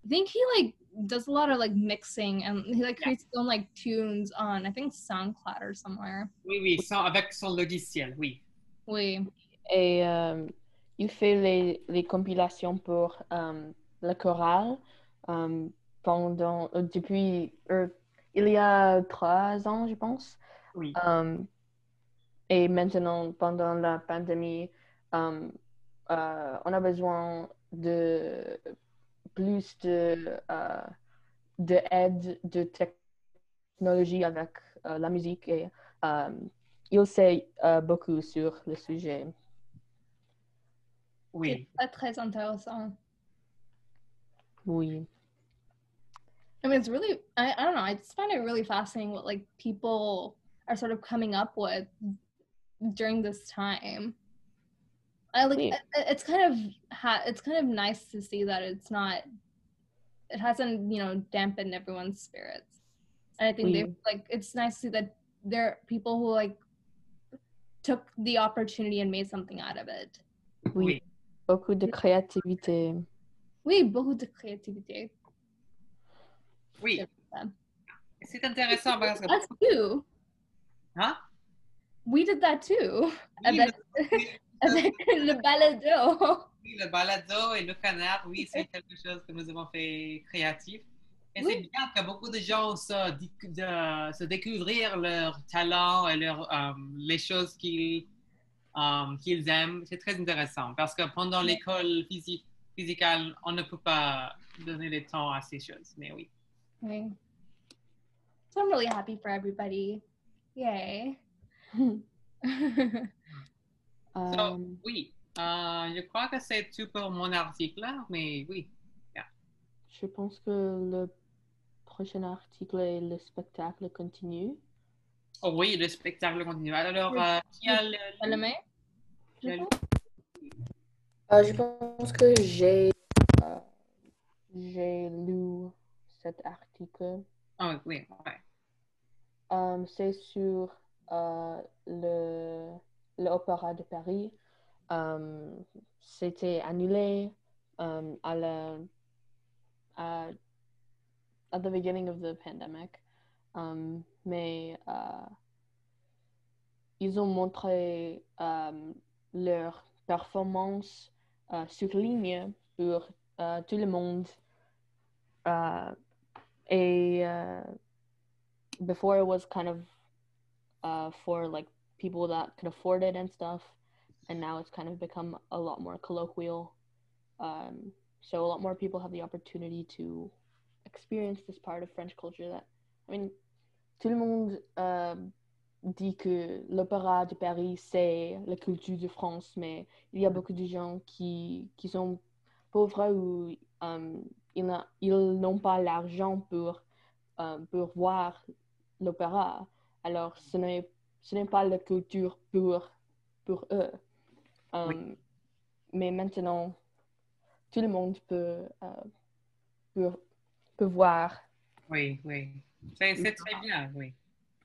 I think he like does a lot of like mixing and he like Yeah. creates his own like tunes on I think SoundCloud or somewhere. Oui, oui, sans- avec son logiciel, oui. Oui. Et euh, il fait les, les compilations pour euh, le choral euh, pendant euh, depuis euh, il y a trois ans, je pense. Oui. Et maintenant, pendant la pandémie, on a besoin de plus de, de aide de technologie avec la musique et il sait beaucoup sur le sujet. Oui. C'est très intéressant. Oui. I mean, it's really, I, I don't know, I just find it really fascinating what like people are sort of coming up with during this time. I like, Yeah. it- it's kind of, ha- it's kind of nice to see that it's not, it hasn't, you know, dampened everyone's spirits. And I think they Oui. like, it's nice to see that there are people who like took the opportunity and made something out of it. Oui. Oui. Beaucoup de créativité. Oui, beaucoup de créativité. Oui. C'est intéressant parce que. Us too. Hein? We did that too. Oui, Avec, le- avec le balado. Oui, le balado et le canard, oui, c'est quelque chose que nous avons fait créatif. Et Oui. c'est bien que beaucoup de gens se, de- se découvrir leur talent et leur, euh, les choses qu'ils euh, qu'ils aiment. C'est très intéressant parce que pendant l'école physique, on ne peut pas donner le temps à ces choses. Mais oui. Okay. So I'm really happy for everybody. Yay. So, Euh, oui, euh, je crois que c'est tout pour mon article, là, mais oui. je pense que le prochain article est le spectacle continue. Oh, oui, le spectacle continue. Alors, Oui. euh, qui a le... Bonne main? je le- pense. Euh, je pense que j'ai euh, j'ai lu cet article. Ah oui, ouais. Euh, c'est sur euh, le l'Opéra de Paris. Euh, C'était annulé à la à at the beginning of the pandemic. Um, mais euh, ils ont montré euh, leur performance euh, sur ligne pour euh, tout le monde. Euh, before it was kind of uh, for like people that could afford it and stuff, and now it's kind of become a lot more colloquial. Um, so a lot more people have the opportunity to experience this part of French culture. That I mean, tout le monde euh, dit que l'opéra de Paris c'est la culture de France, mais il y a beaucoup de gens qui qui sont pauvres ou um, ils n'ont pas l'argent pour euh, pour voir l'opéra. Alors, ce n'est, ce n'est pas la culture pour, pour eux. Euh, Oui. Mais maintenant, tout le monde peut, peut, peut voir. Oui, oui. C'est c'est très bien, oui.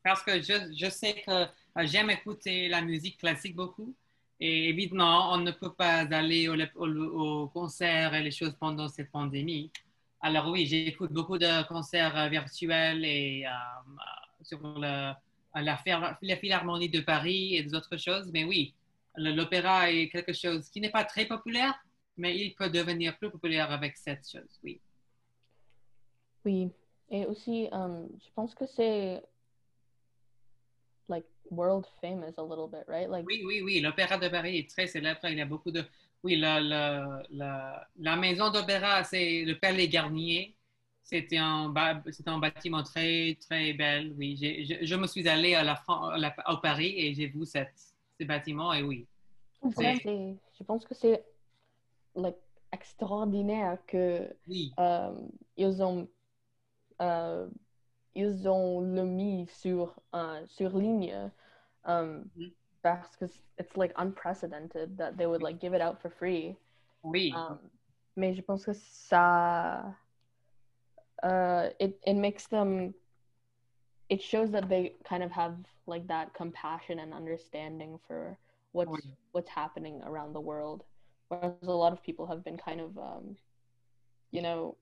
Parce que je, je sais que euh, j'aime écouter la musique classique beaucoup. Et évidemment, on ne peut pas aller au, au, concert et les choses pendant cette pandémie. Alors oui, j'écoute beaucoup de concerts euh, virtuels et euh, sur le- la, la Philharmonie de Paris et des autres choses. Mais oui, l'opéra est quelque chose qui n'est pas très populaire, mais il peut devenir plus populaire avec cette chose, oui. Oui. Et aussi, je pense que c'est world famous a little bit, right? Like, Oui, oui, oui. L'Opéra de Paris est très célèbre. Il y a beaucoup de. Oui, la, la, la, la maison d'opéra, c'est le Palais Garnier. C'était un, un bâtiment très, très bel. Oui, je, je me suis allée à la, Fran- à Paris et j'ai vu cette, ce bâtiment et oui. Ouais, je pense que c'est like, extraordinaire que Oui, euh, ils ont euh, ils ont le mis sur euh, sur ligne um, Mhm. parce que it's like unprecedented that they would like give it out for free oui, Um, mais je pense que ça uh, it it makes them. It shows that they kind of have like that compassion and understanding for what's Oui. what's happening around the world, whereas a lot of people have been kind of, um, you know,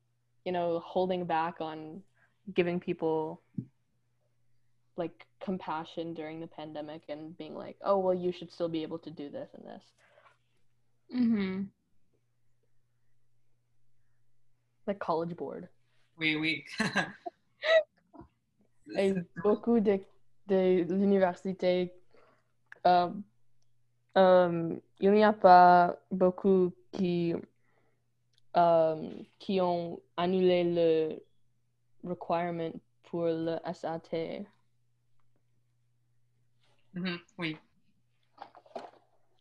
you know, holding back on giving people like compassion during the pandemic and being like, oh well, you should still be able to do this and this. Mm-hmm. Like College Board. Oui, oui. Et beaucoup de, de l'université, euh, euh, il n'y a pas beaucoup qui, euh, qui ont annulé le requirement pour le SAT. Mhm, oui.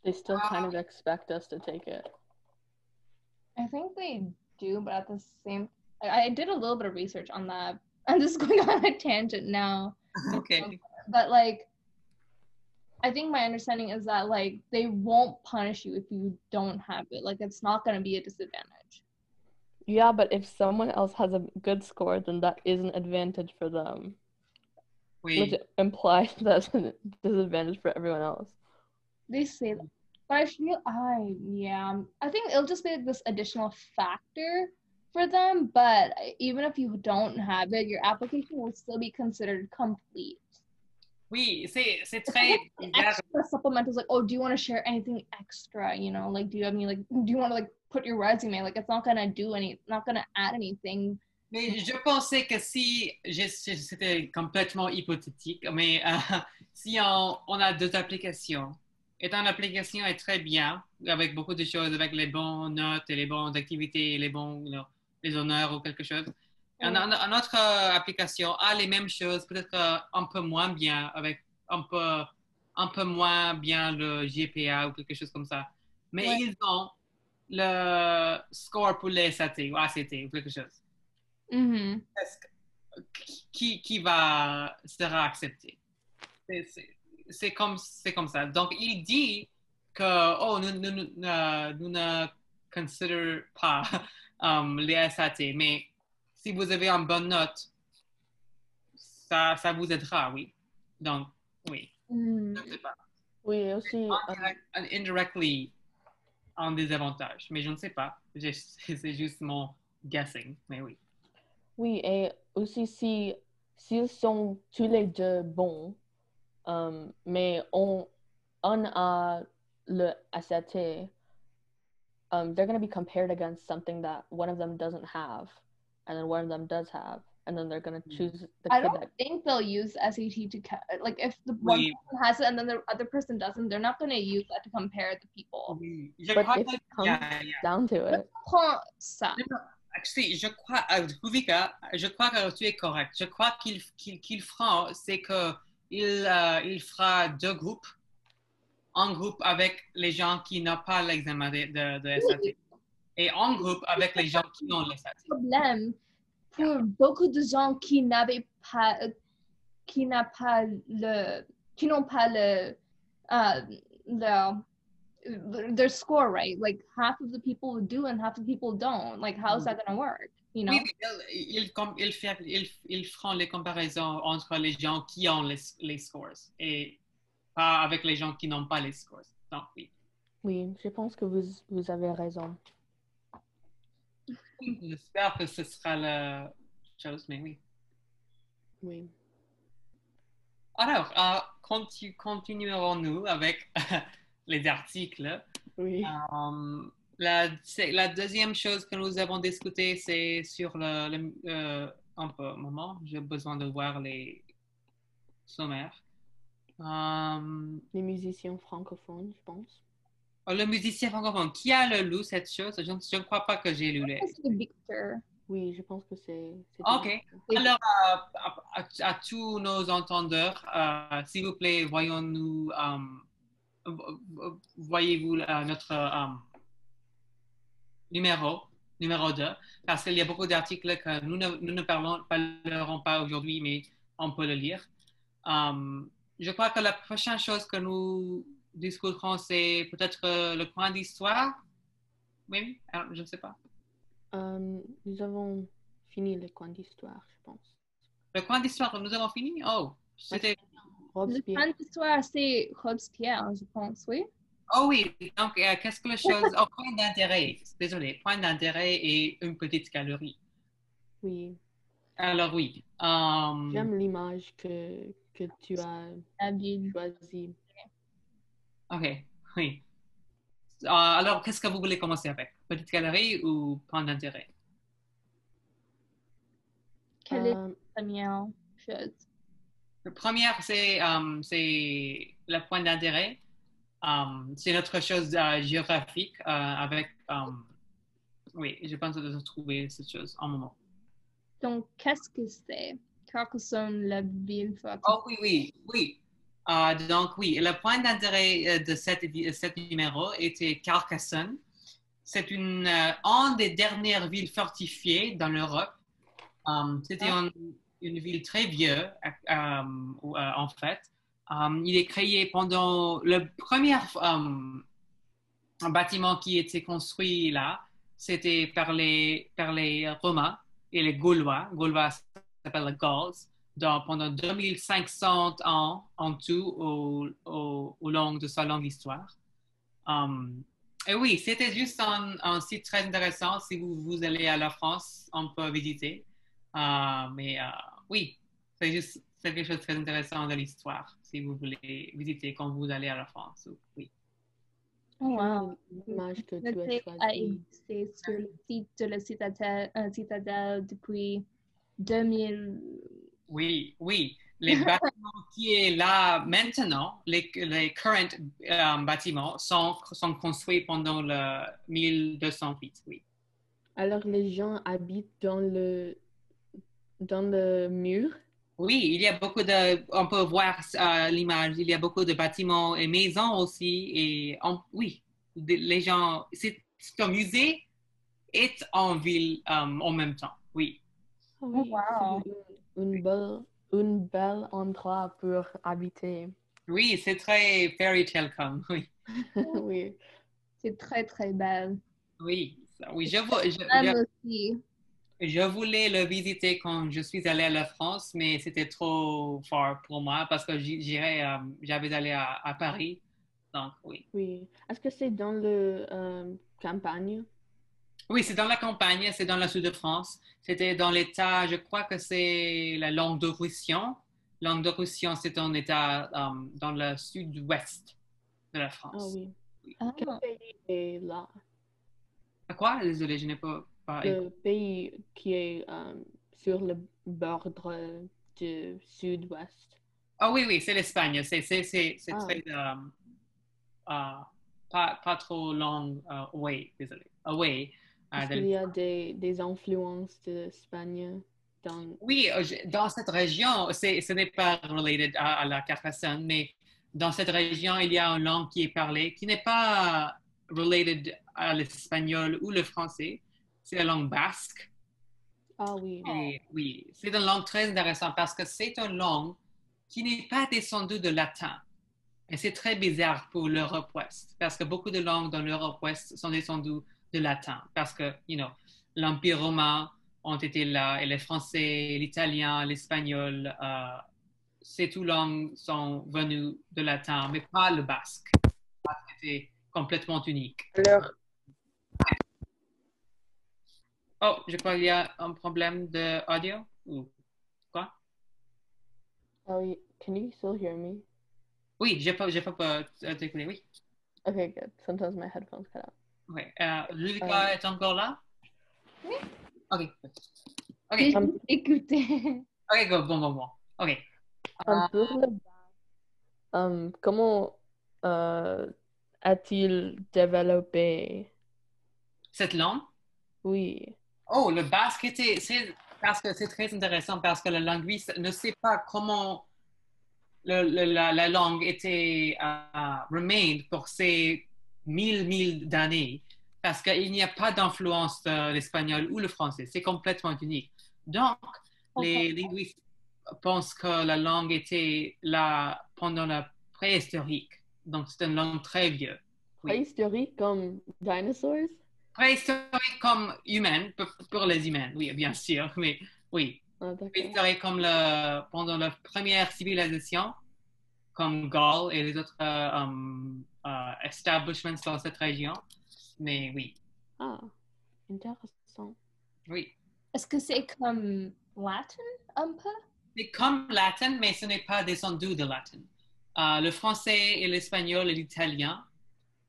They still kind of expect us to take it. I think they do, but at the same, I, I did a little bit of research on that. I'm just going on a tangent now, OK. but like, I think my understanding is that like they won't punish you if you don't have it. Like it's not going to be a disadvantage. Yeah, but if someone else has a good score, then that is an advantage for them, Oui. which implies that's a disadvantage for everyone else. They say that, but I feel I yeah. I think it'll just be like this additional factor for them. But even if you don't have it, your application will still be considered complete. Oui, c'est c'est très bizarre. extra supplementals like oh do you want to share anything extra you know like do you have any like do you want to like put your resume like it's not gonna do any not gonna add anything Mais je pensais que si, c'était complètement hypothétique, mais euh, si on, on a deux applications, et ton application est très bien, avec beaucoup de choses, avec les bonnes notes et les bonnes activités, et les bons, you know, les honneurs ou quelque chose, une autre euh, application a les mêmes choses, peut-être un peu moins bien, avec un peu, un peu moins bien le GPA ou quelque chose comme ça. Mais Ouais. ils ont le score pour les SAT ou ACT ou quelque chose mm-hmm. qui, qui va sera accepté? C'est- comme, c'est comme ça. Donc, il dit que oh, nous, nous, nous, euh, nous ne considérons pas um, les SAT, mais si vous avez une bonne note, ça, ça vous aidera, oui. Donc, oui. Mm. Je ne sais pas. Oui, aussi, Indirect- indirectly, un désavantage, mais je ne sais pas. C'est juste mon guessing, mais oui. Oui, et aussi si s'ils sont tous les deux bons, euh, mais on, on a le SAT, um, they're going to be compared against something that one of them doesn't have, and then one of them does have, and then they're going to choose the i kid don't that. think they'll use sat to ca- like if the one Oui. person has it and then the other person doesn't they're not going to use that to compare the people Oui. Je But if it comes Yeah, yeah. down to it, Prends ça. Actually, je crois, euh, Ruvika, je crois que tu es correct. Je crois qu'il qu'il qu'il fera, c'est que il, euh, il fera deux groupes. Un groupe avec les gens qui n'ont pas l'examen de, de, de SAT. Et un groupe avec les gens qui ont le SAT. problème pour beaucoup de gens qui n'avaient pas qui n'a pas le qui n'ont pas le uh the their score right? Like half of the people do and half of the people don't like how's that gonna work you know? Oui, il, il, com- il, fait- il, il feront les comparaisons entre les gens qui ont les, les scores et pas avec les gens qui n'ont pas les scores. Donc, oui. oui, je pense que vous, vous avez raison. J'espère que ce sera la chose, mais oui. Oui. Alors, euh, conti- continuerons-nous avec les articles. Oui. Euh, la, deuxième chose que nous avons discuté, c'est sur le, le- euh, un peu, un moment, j'ai besoin de voir les sommaires. Euh, Les musiciens francophones, je pense. oh, le musicien francophone, qui a le lu cette chose? Je, ne- je ne crois pas que j'ai lu les. C'est Victor Oui, je pense que c'est. Ok. Alors, euh, à, à- à tous nos entendeurs, euh, s'il vous plaît, voyons-nous, euh, vo- vo- voyez-vous notre euh, numéro, numéro 2, parce qu'il y a beaucoup d'articles que nous ne, nous ne parlons, parlerons pas aujourd'hui, mais on peut le lire. Euh, je crois que la prochaine chose que nous discuterons, c'est peut-être euh, le coin d'histoire. Oui, alors, je ne sais pas. Nous avons fini le coin d'histoire, je pense. Le coin d'histoire, nous avons fini? Oh, c'était... Le Robespierre. point d'histoire, c'est Robespierre, je pense, oui. Oh oui, donc euh, qu'est-ce que la chose... Oh, point d'intérêt, désolé, point d'intérêt et une petite galerie. Oui. Alors oui, euh, J'aime l'image que, que tu as choisie. ok, oui. Euh, alors, qu'est-ce que vous voulez commencer avec? Petite galerie ou point d'intérêt? Quelle est Euh, la première chose? Le premier, c'est c'est le point d'intérêt. Euh, c'est notre chose euh, géographique avec... oui, je pense de trouver cette chose en moment. Donc, qu'est-ce que c'est? Carcassonne, la ville. Oh oui, oui, oui. Donc oui, le point d'intérêt de cette, cet numéro était Carcassonne. C'est une, une des dernières villes fortifiées dans l'Europe. C'était Ah. une, une ville très vieille, euh, euh, en fait. Euh, il est créé pendant le premier bâtiment qui était construit là. C'était par les, par les Romains et les Gaulois. Gaulois s'appelle les Gauls dans- pendant 2500 ans en tout au, au, long de sa longue histoire. Et oui, c'était juste un, un site très intéressant. Si vous, vous allez à la France, on peut visiter. Euh, mais euh, oui, c'est juste c'est quelque chose de très intéressant de l'histoire si vous voulez visiter quand vous allez à la France. Oui. Oh, wow. L'image que tu as choisie. exister sur le site de la citadelle, euh, citadelle depuis 2000. Oui, oui. Les bâtiments qui est là maintenant, les, les current euh, bâtiments sont, sont construits pendant le 1208, oui. Alors, les gens habitent dans le, dans le mur. Oui, il y a beaucoup de, on peut voir euh, l'image, il y a beaucoup de bâtiments et maisons aussi, et on- oui, de- les gens, c'est un musée et en ville euh, en même temps, oui. Oui, wow. c'est une, une belle, une belle endroit pour habiter. Oui, c'est très fairy tale comme, oui. oui. C'est très, très belle. Oui, oui, je, vois- je, je- aussi. Je voulais le visiter quand je suis allée à la France, mais c'était trop far pour moi parce que j'irais, euh, j'avais allé à, à Paris, donc oui. Oui. Est-ce que c'est dans le euh, campagne? Oui, c'est dans la campagne, c'est dans le sud de France. C'était dans l'état, je crois que c'est la Languedoc-Roussillon. Languedoc-Roussillon, c'est un état euh, dans le sud-ouest de la Ah France. oui. Ah, Quel pays est là? À quoi? Désolé, je n'ai pas, Le pays qui est euh, sur le bord du sud-ouest. Ah oui, oui, c'est l'Espagne. C'est Ah. très... euh, pas, pas trop long euh, away, désolé. Away. euh, Est-ce de qu'il y a des, des influences d'Espagne dans... Oui, euh, dans cette région, ce n'est pas related à, à la Carcassonne, mais dans cette région, il y a une langue qui est parlée qui n'est pas related à l'espagnol ou le français. C'est la langue basque. Ah oui. Et oui, c'est une langue très intéressante parce que c'est une langue qui n'est pas descendue de latin. Et c'est très bizarre pour l'Europe ouest parce que beaucoup de langues dans l'Europe ouest sont descendues de latin parce que, you know, l'Empire romain ont été là et les français, l'italien, l'espagnol, euh, ces toutes langues sont venues de latin, mais pas le basque. C'était complètement unique. Alors, Oh, je crois qu'il y a un problème d'audio ou quoi? ah oui. Can you still hear me? Oui, je peux, je peux pas euh, t'écouter, oui. Okay, good. Sometimes my headphones cut out. Oui. Euh, Julika Euh. est encore là? Oui. OK. OK, Um, écouté. OK, go, bon, bon, bon. OK. Um, pour le um, comment euh, a-t-il développé? Cette langue? Oui. Oh, le basque était, c'est parce que c'est très intéressant parce que le linguiste ne sait pas comment le- le- la, la langue était euh, remained pour ces mille, mille d'années parce qu'il n'y a pas d'influence de l'espagnol ou le français. C'est complètement unique. Donc, les linguistes pensent que la langue était là pendant la préhistorique. Donc, c'est une langue très vieille. Oui. Préhistorique comme dinosaures? Préhistorique comme humaine, pour, pour les humains, oui, bien sûr, mais oui. Ah. Préhistorique comme le, pendant la première civilisation, comme Gaul et les autres euh, um, euh, establishments dans cette région. Mais oui, Ah, intéressant. oui. Est-ce que c'est comme latin un peu? C'est comme latin, mais ce n'est pas descendu de latin. Euh, le français et l'espagnol et l'italien,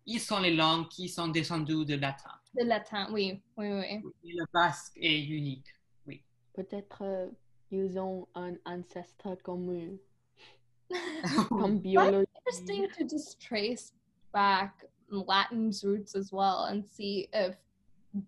ils sont les langues qui sont descendues de latin. De latin, oui, oui, oui. Et le basque est unique. Peut-être euh, ils ont un ancêtre commun, oui, comme biologie. Interesting to just trace back Latin's roots as well and see if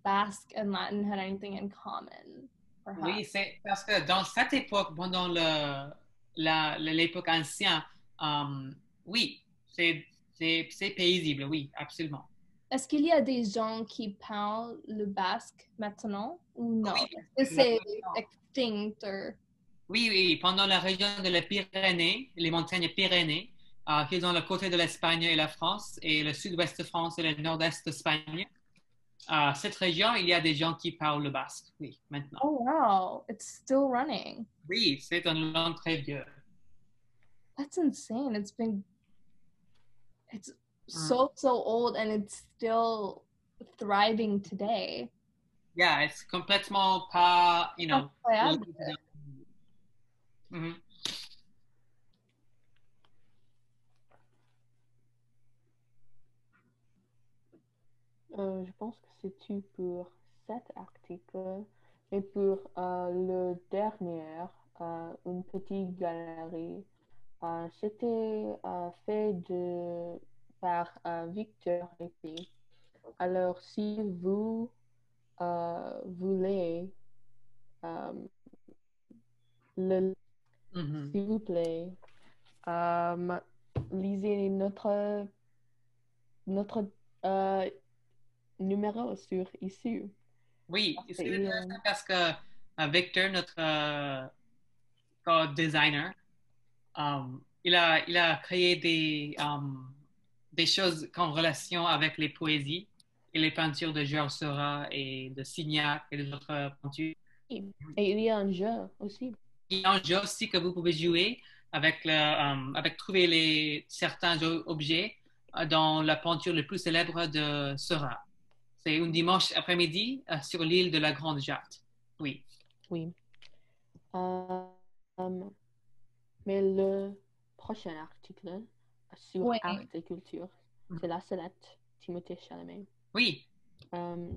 Basque and Latin had anything in common. Perhaps. c'est parce que dans cette époque, pendant le- la- l'époque ancienne, euh, oui, c'est c'est- c'est paisible, oui, absolument. Est-ce qu'il y a des gens qui parlent le basque maintenant ou non? Oui, Est-ce que c'est extinct or... Oui, oui, pendant la région de la Pyrénées, les montagnes Pyrénées, euh, qui est dans le côté de l'Espagne et la France, et le sud-ouest de France et le nord-est d'Espagne, euh, cette région, il y a des gens qui parlent le basque, oui, maintenant. Oh wow, it's still running. Oui, c'est une langue très vieille. That's insane. It's been it's so so old and it's still thriving today. Yeah, c'est complètement pas, you know. Mhm. Euh, je pense que c'est tout pour cet article. Et pour euh, le dernier, euh, une petite galerie, euh, c'était euh, fait de, par euh, Victor ici. Alors, si vous euh, voulez euh, le Mhm. s'il vous plaît, lisez notre, notre numéro sur ici. Oui, c'est intéressant parce que Victor, notre designer, um, il, a, il a créé des, um, des choses en relation avec les poésies et les peintures de Georges Seurat et de Signac et des autres peintures. Et il y a un jeu aussi. Il y a un jeu aussi que vous pouvez jouer avec, le, um, avec trouver les, certains objets euh, dans la peinture le plus célèbre de Seurat. C'est un dimanche après-midi euh, sur l'île de la Grande Jatte. Oui. Oui. Euh, euh, mais le prochain article sur Oui. art et culture, c'est la sellette, Timothée Chalamet. Oui. Euh,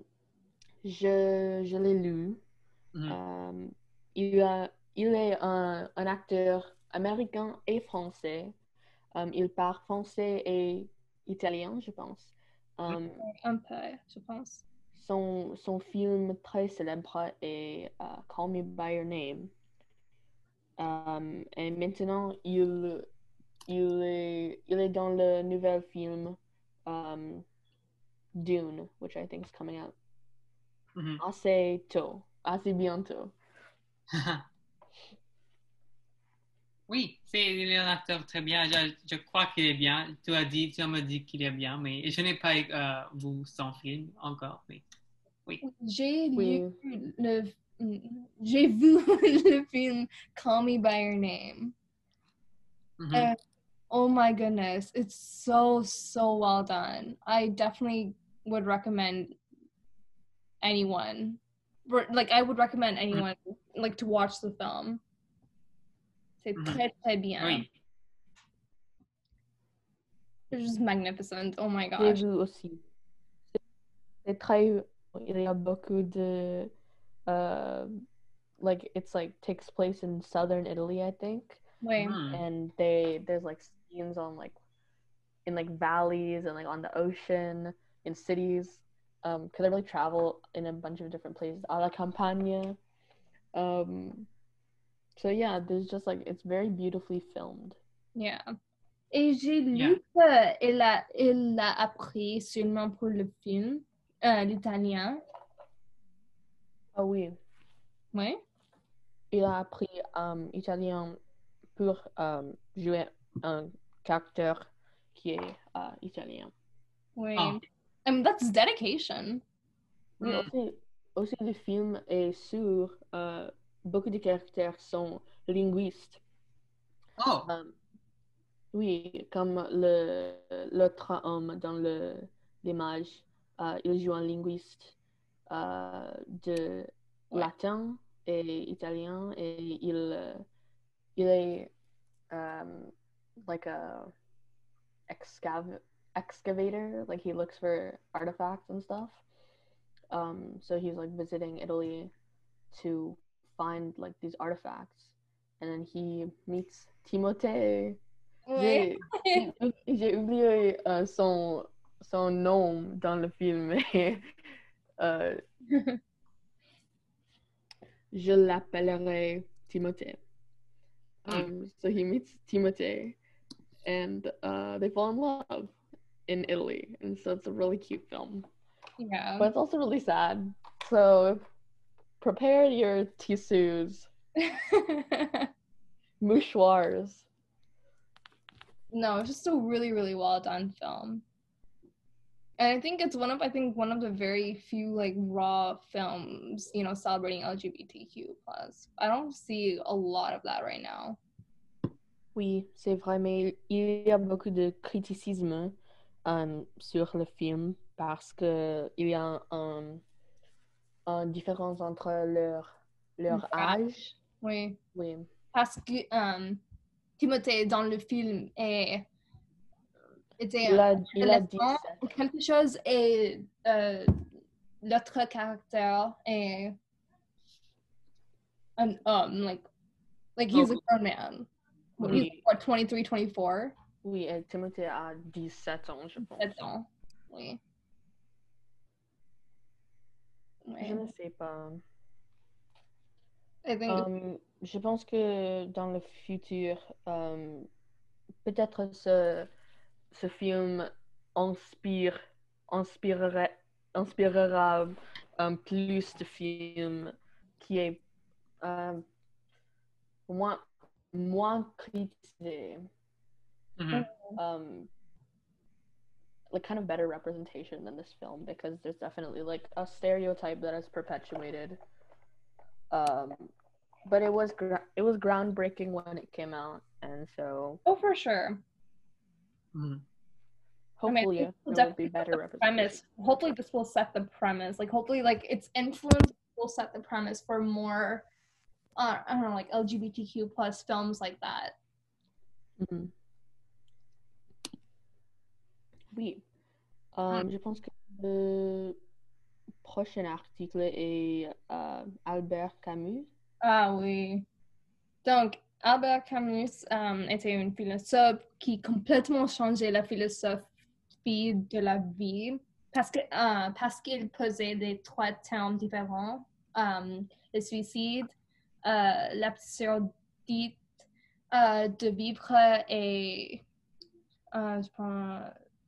je je l'ai lu. Mhm. Euh, il, a- il est un, un acteur américain et français. Euh, il parle français et italien, je pense. Euh, Un peu, je pense. son, son film très célèbre est Call Me By Your Name. Et maintenant, il, il, est, il est dans le nouvel film um, Dune, which I think is coming out Mhm. assez tôt, assez bientôt. Oui, c'est il est un acteur très bien. Je, je crois qu'il est bien. Tu as dit, tu me dit qu'il est bien, mais je n'ai pas euh, vu son film encore. Mais J'ai Oui. lu le j'ai vu le film Call Me by Your Name. Mhm. Uh, Oh my goodness, it's so so well done. I definitely would recommend anyone like I would recommend anyone like to watch the film. C'est Mhm. très très bien. oui. It's just magnificent. Oh my J'ai gosh. vu aussi. C'est très. Il y a beaucoup de. Uh, like, it's like takes place in southern Italy, I think. Wait. Mhm. and they there's like scenes on like in like valleys and like on the ocean in cities um because I really travel in a bunch of different places a la campagna um so yeah there's just like it's very beautifully filmed Yeah. Et j'ai Yeah. lu qu'elle a, elle l'a appris seulement pour le film, euh, l'italien. oh oui Oui. il a appris um italien pour um, jouer un caractère qui est uh, italien Oui. I mean, that's dedication. Oui, Mm. aussi, aussi le film est sur euh, beaucoup de caractères sont linguistes. Oh, Euh, oui, comme le l'autre homme dans le l'image, euh, il joue un linguiste euh, de Ouais. latin et italien et il il um, like a excav excavator, like he looks for artifacts and stuff. Um, so he's like visiting Italy to find like these artifacts, and then he meets Timothée. J'ai j'ai oublié euh, son, son nom dans le film, mais euh, je l'appellerai Timothée. Um, so he meets Timothée, and uh, they fall in love in Italy, and so it's a really cute film. Yeah. But it's also really sad. So prepare your tissues, mouchoirs. no, it's just a really, really well done film. And I think it's one of I think one of the very few like raw films, you know, celebrating LGBTQ plus. I don't see a lot of that right now. Oui, c'est vrai, mais il y a beaucoup de criticisme euh, sur le film parce que il y a un, une différence entre leur, leur âge. Oui. Oui, Parce que euh, Timothée dans le film est il a, il a dit ou quelque chose et euh, l'autre caractère est un homme, like like he's a grown man. He's Oui. what 23, 24? Oui, et Timothée a 17 ans, je pense. 7 ans. Oui. Ouais. Je ne sais pas. I think Euh, je pense que dans le futur, euh, peut-être ce, ce film inspire, inspirera, inspirera euh, plus de films qui est euh, moins, moins critisé. mhm. um like kind of better representation than this film because there's definitely like a stereotype that is perpetuated um but it was gra- it was groundbreaking when it came out and so oh for sure. Mhm. I mean, hopefully it will there be better set the premise. Hopefully, this will set the premise. Like, hopefully, like its influence will set the premise for more. Uh, I don't know, like LGBTQ plus films like that. Mhm. oui Um, je pense que le prochain article est euh, Albert Camus Ah oui. Donc, Albert Camus euh, était un philosophe qui complètement changeait la philosophie de la vie parce que euh, parce qu'il posait des trois termes différents euh, le suicide, euh, l'absurdité de vivre et un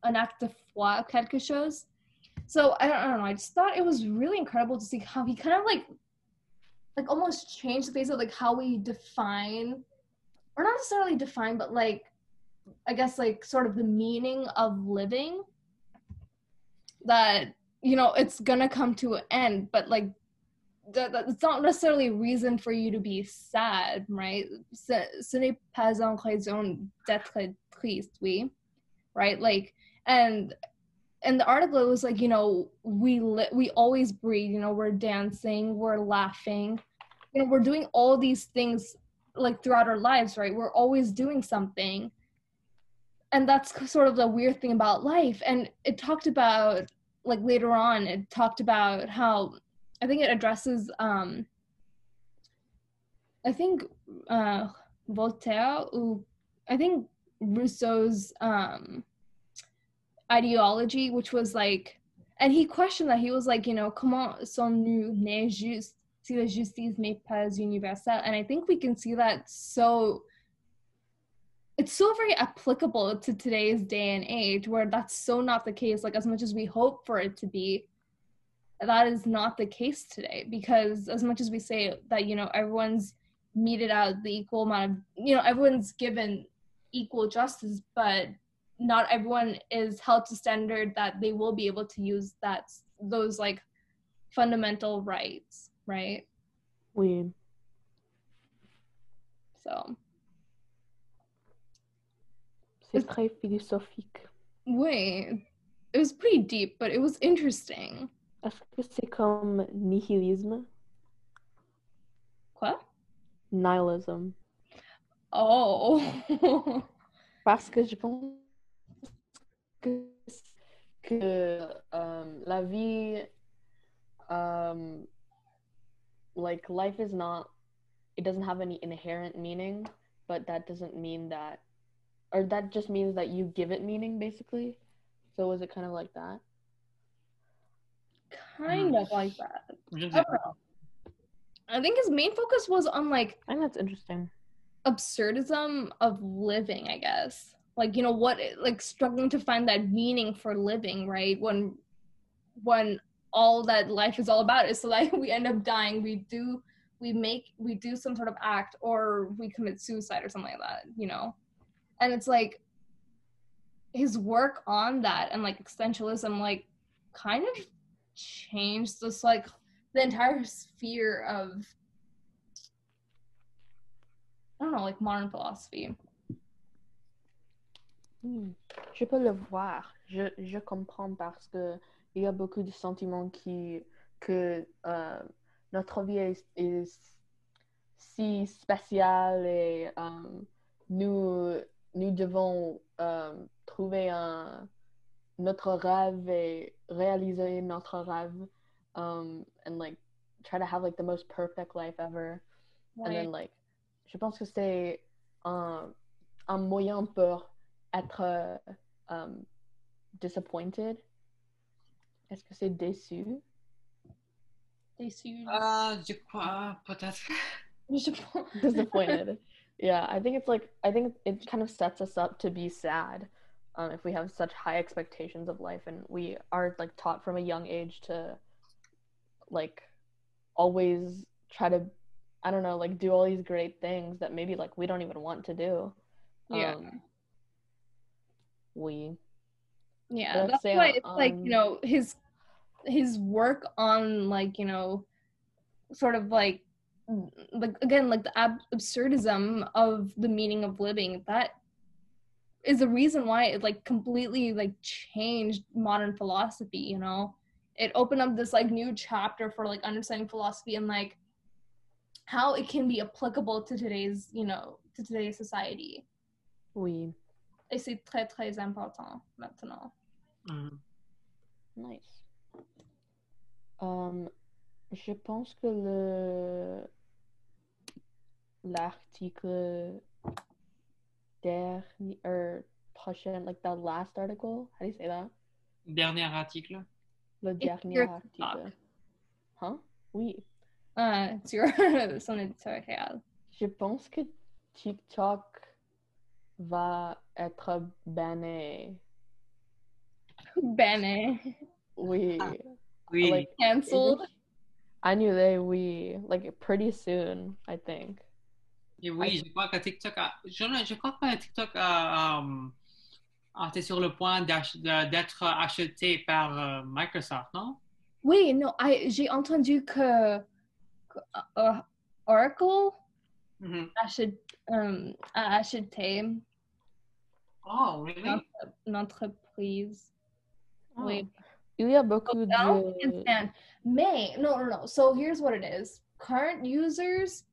acte de foi, quelque chose. So I don't know. I just thought it was really incredible to see how he kind of like like almost changed the face of like how we define or not necessarily define but like i guess like sort of the meaning of living that you know it's gonna come to an end but like that, it's not necessarily a reason for you to be sad right? Ce, n'est pas une raison d'être triste oui right? Like and and the article it was like you know we li- we always breathe you know we're dancing we're laughing you know we're doing all these things like throughout our lives right? We're always doing something. And that's sort of the weird thing about life. And it talked about like later on it talked about how i think it addresses um i think uh voltaire or i think rousseau's um ideology which was like and he questioned that. He was like you know comment sommes-nous nés si la justice n'est pas universelle and i think we can see that so it's so very applicable to today's day and age where that's so not the case like as much as we hope for it to be that is not the case today because as much as we say that you know everyone's meted out the equal amount of you know everyone's given equal justice but not everyone is held to standard that they will be able to use that those like fundamental rights, right? Oui. So, C'est très philosophique. wait, it was pretty deep, but it was interesting. Est-ce que c'est comme nihilisme? Quoi? Nihilism. Oh. Parce que je pense que, que um, la vie, um, like life is not, it doesn't have any inherent meaning, but that doesn't mean that, or that just means that you give it meaning basically. So was it kind of like that? kind of like that. I sais don't know. Oh. I think his main focus was on like I think that's interesting. absurdism of living, I guess. Like, you know, what like struggling to find that meaning for living, right? When when all that life is all about is so like we end up dying, we do we make we do some sort of act or we commit suicide or something like that, you know? And it's like his work on that and like existentialism like kind of changed this like the entire sphere of I don't know, like modern philosophy. Hmm. Je peux le voir. Je, je comprends parce que il y a beaucoup de sentiments qui que euh, notre vie est, est si spéciale et euh, nous nous devons euh, trouver un notre rêve et réaliser notre rêve um, and like try to have like the most perfect life ever and then like je pense que c'est un, un moyen pour être euh, um, disappointed. Est-ce que c'est déçu? Déçu. Ah, je crois, peut-être. Je pense- Disappointed. yeah, I think it's like I think it kind of sets us up to be sad um, if we have such high expectations of life and we are like taught from a young age to like always try to I don't know like do all these great things that maybe like we don't even want to do. Yeah. Um, we yeah, that's say, why it's like, um, you know, his his work on like, you know, sort of like like again like the ab- absurdism of the meaning of living that is the reason why it like completely like changed modern philosophy you know? It opened up this like new chapter for like understanding philosophy and like how it can be applicable to today's you know to today's society. Oui et c'est très très important maintenant Mhm. Nice. Um, je pense que le l'article dernier or prochain, like the last article, how do you say that? Dernier article. Le dernier article. Huh? Oui. uh, it's your son éditorial Je pense que TikTok va être banné. banné Oui. Ah. Oui. Like cancelled annulé, oui. Like pretty soon, I think. Et oui, je crois que TikTok a, je, crois que TikTok a, um, a été sur le point d'être acheté par euh, Microsoft, non? Oui, non, j'ai entendu que, que, uh, Oracle Mhm. achète, um, a acheté Oh, really? une entre- une entreprise. Oui. Il y a beaucoup Now de... can stand. May no no no. So here's what it is. Current users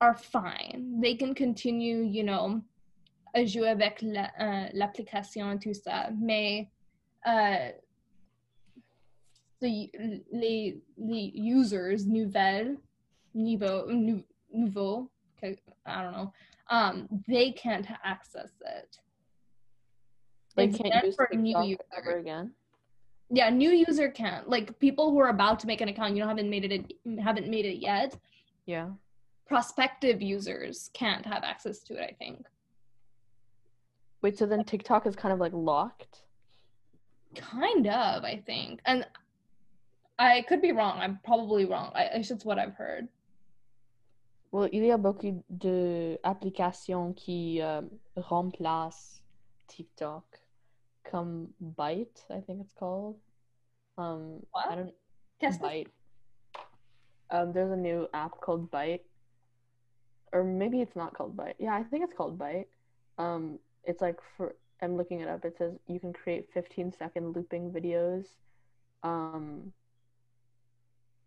are fine. They can continue, you know, à jouer avec la- euh, l'application et tout ça. Mais euh, the- les, les users nouvelles, niveau, nou, nouveau, que- I don't know, um, they can't access it. They It's can't use for new users ever again. yeah new user can't like people who are about to make an account you know haven't made it haven't made it yet Yeah. prospective users can't have access to it i think Wait, so then TikTok is kind of like locked? kind of i think and i could be wrong i'm probably wrong I, it's just what i've heard Well, il y a beaucoup d'applications qui euh, remplacent TikTok, comme Byte, I think it's called. Um, I don't que- Byte. um, there's a new app called Byte, or maybe it's not called Byte. Yeah, I think it's called Byte. Um, it's like for I'm looking it up. It says you can create 15 second looping videos. Um,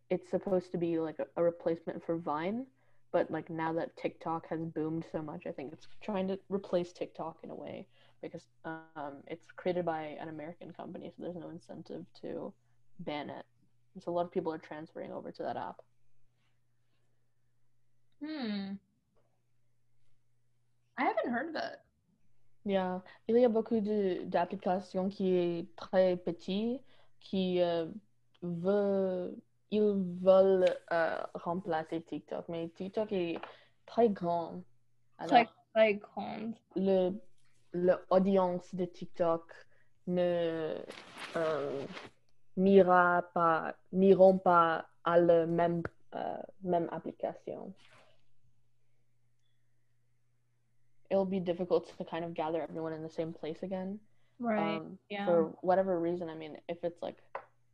it's supposed to be like a, a replacement for Vine, but like now that TikTok has boomed so much, I think it's trying to replace TikTok in a way because um, it's created by an American company, so there's no incentive to ban it. And so a lot of people are transferring over to that app. Hmm. I haven't heard of it. Yeah, il y a beaucoup de d'applications qui est très petit, qui euh, veut, ils veulent euh, remplacer TikTok, mais TikTok est très grand. Très, très grande. le l'audience de TikTok ne euh, n'ira pas n'iront pas à la même euh, même application. It'll be difficult to kind of gather everyone in the same place again. Right. um, yeah. for whatever reason. I mean, if it's like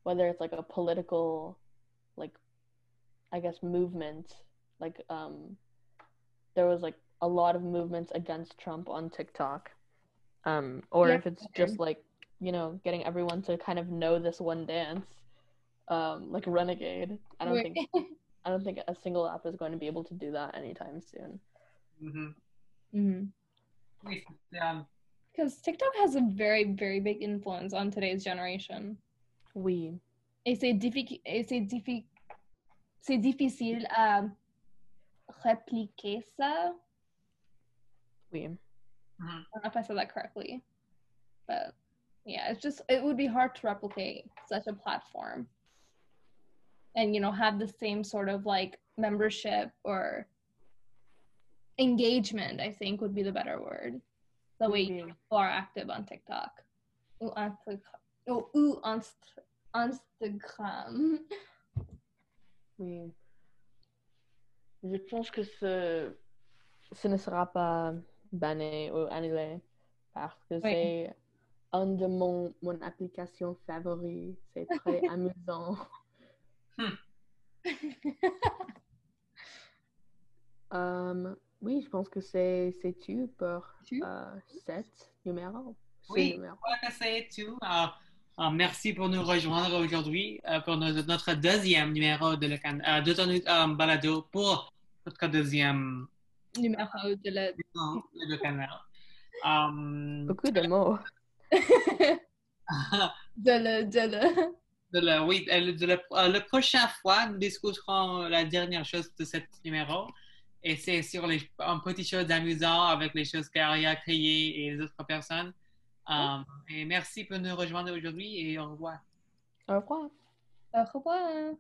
whether it's like a political, like I guess movements. like um, there was like a lot of movements against Trump on TikTok, um, or Yeah, if it's just like you know getting everyone to kind of know this one dance, um, like Renegade. I don't Right. think I don't think a single app is going to be able to do that anytime soon. Mhm. Mhm. Oui, c'est, euh, Because TikTok has a very, very big influence on today's generation. We Et c'est diffi- et c'est diffi- c'est difficile à répliquer ça. we mhm. I don't know if I said that correctly. But yeah, it's just, it would be hard to replicate such a platform. And, you know, have the same sort of like membership or engagement, I think would be the better word. The way we- people are active on TikTok. Ou, Insta- ou, ou Inst- Instagram. Oui. Je pense que ce, ce ne sera pas banné ou annulé parce que c'est un de mon, mon application favori. C'est très amusant. Euh, oui, je pense que c'est tout pour Tu? euh, cet numéro. Ce Oui. numéro. Je crois que c'est tout. Euh, euh, merci pour nous rejoindre aujourd'hui euh, pour notre, notre deuxième numéro de, le can- euh, de ton euh, balado pour notre deuxième Numéro de la. le canal. Euh, Beaucoup de mots. de le. De le. de oui, de la, euh, la prochaine fois, nous discuterons la dernière chose de ce numéro. Et c'est sur les un petit choses amusantes avec les choses qu'Aria a créées et les autres personnes. Euh, et merci pour nous rejoindre aujourd'hui et au revoir. Au revoir. Au revoir.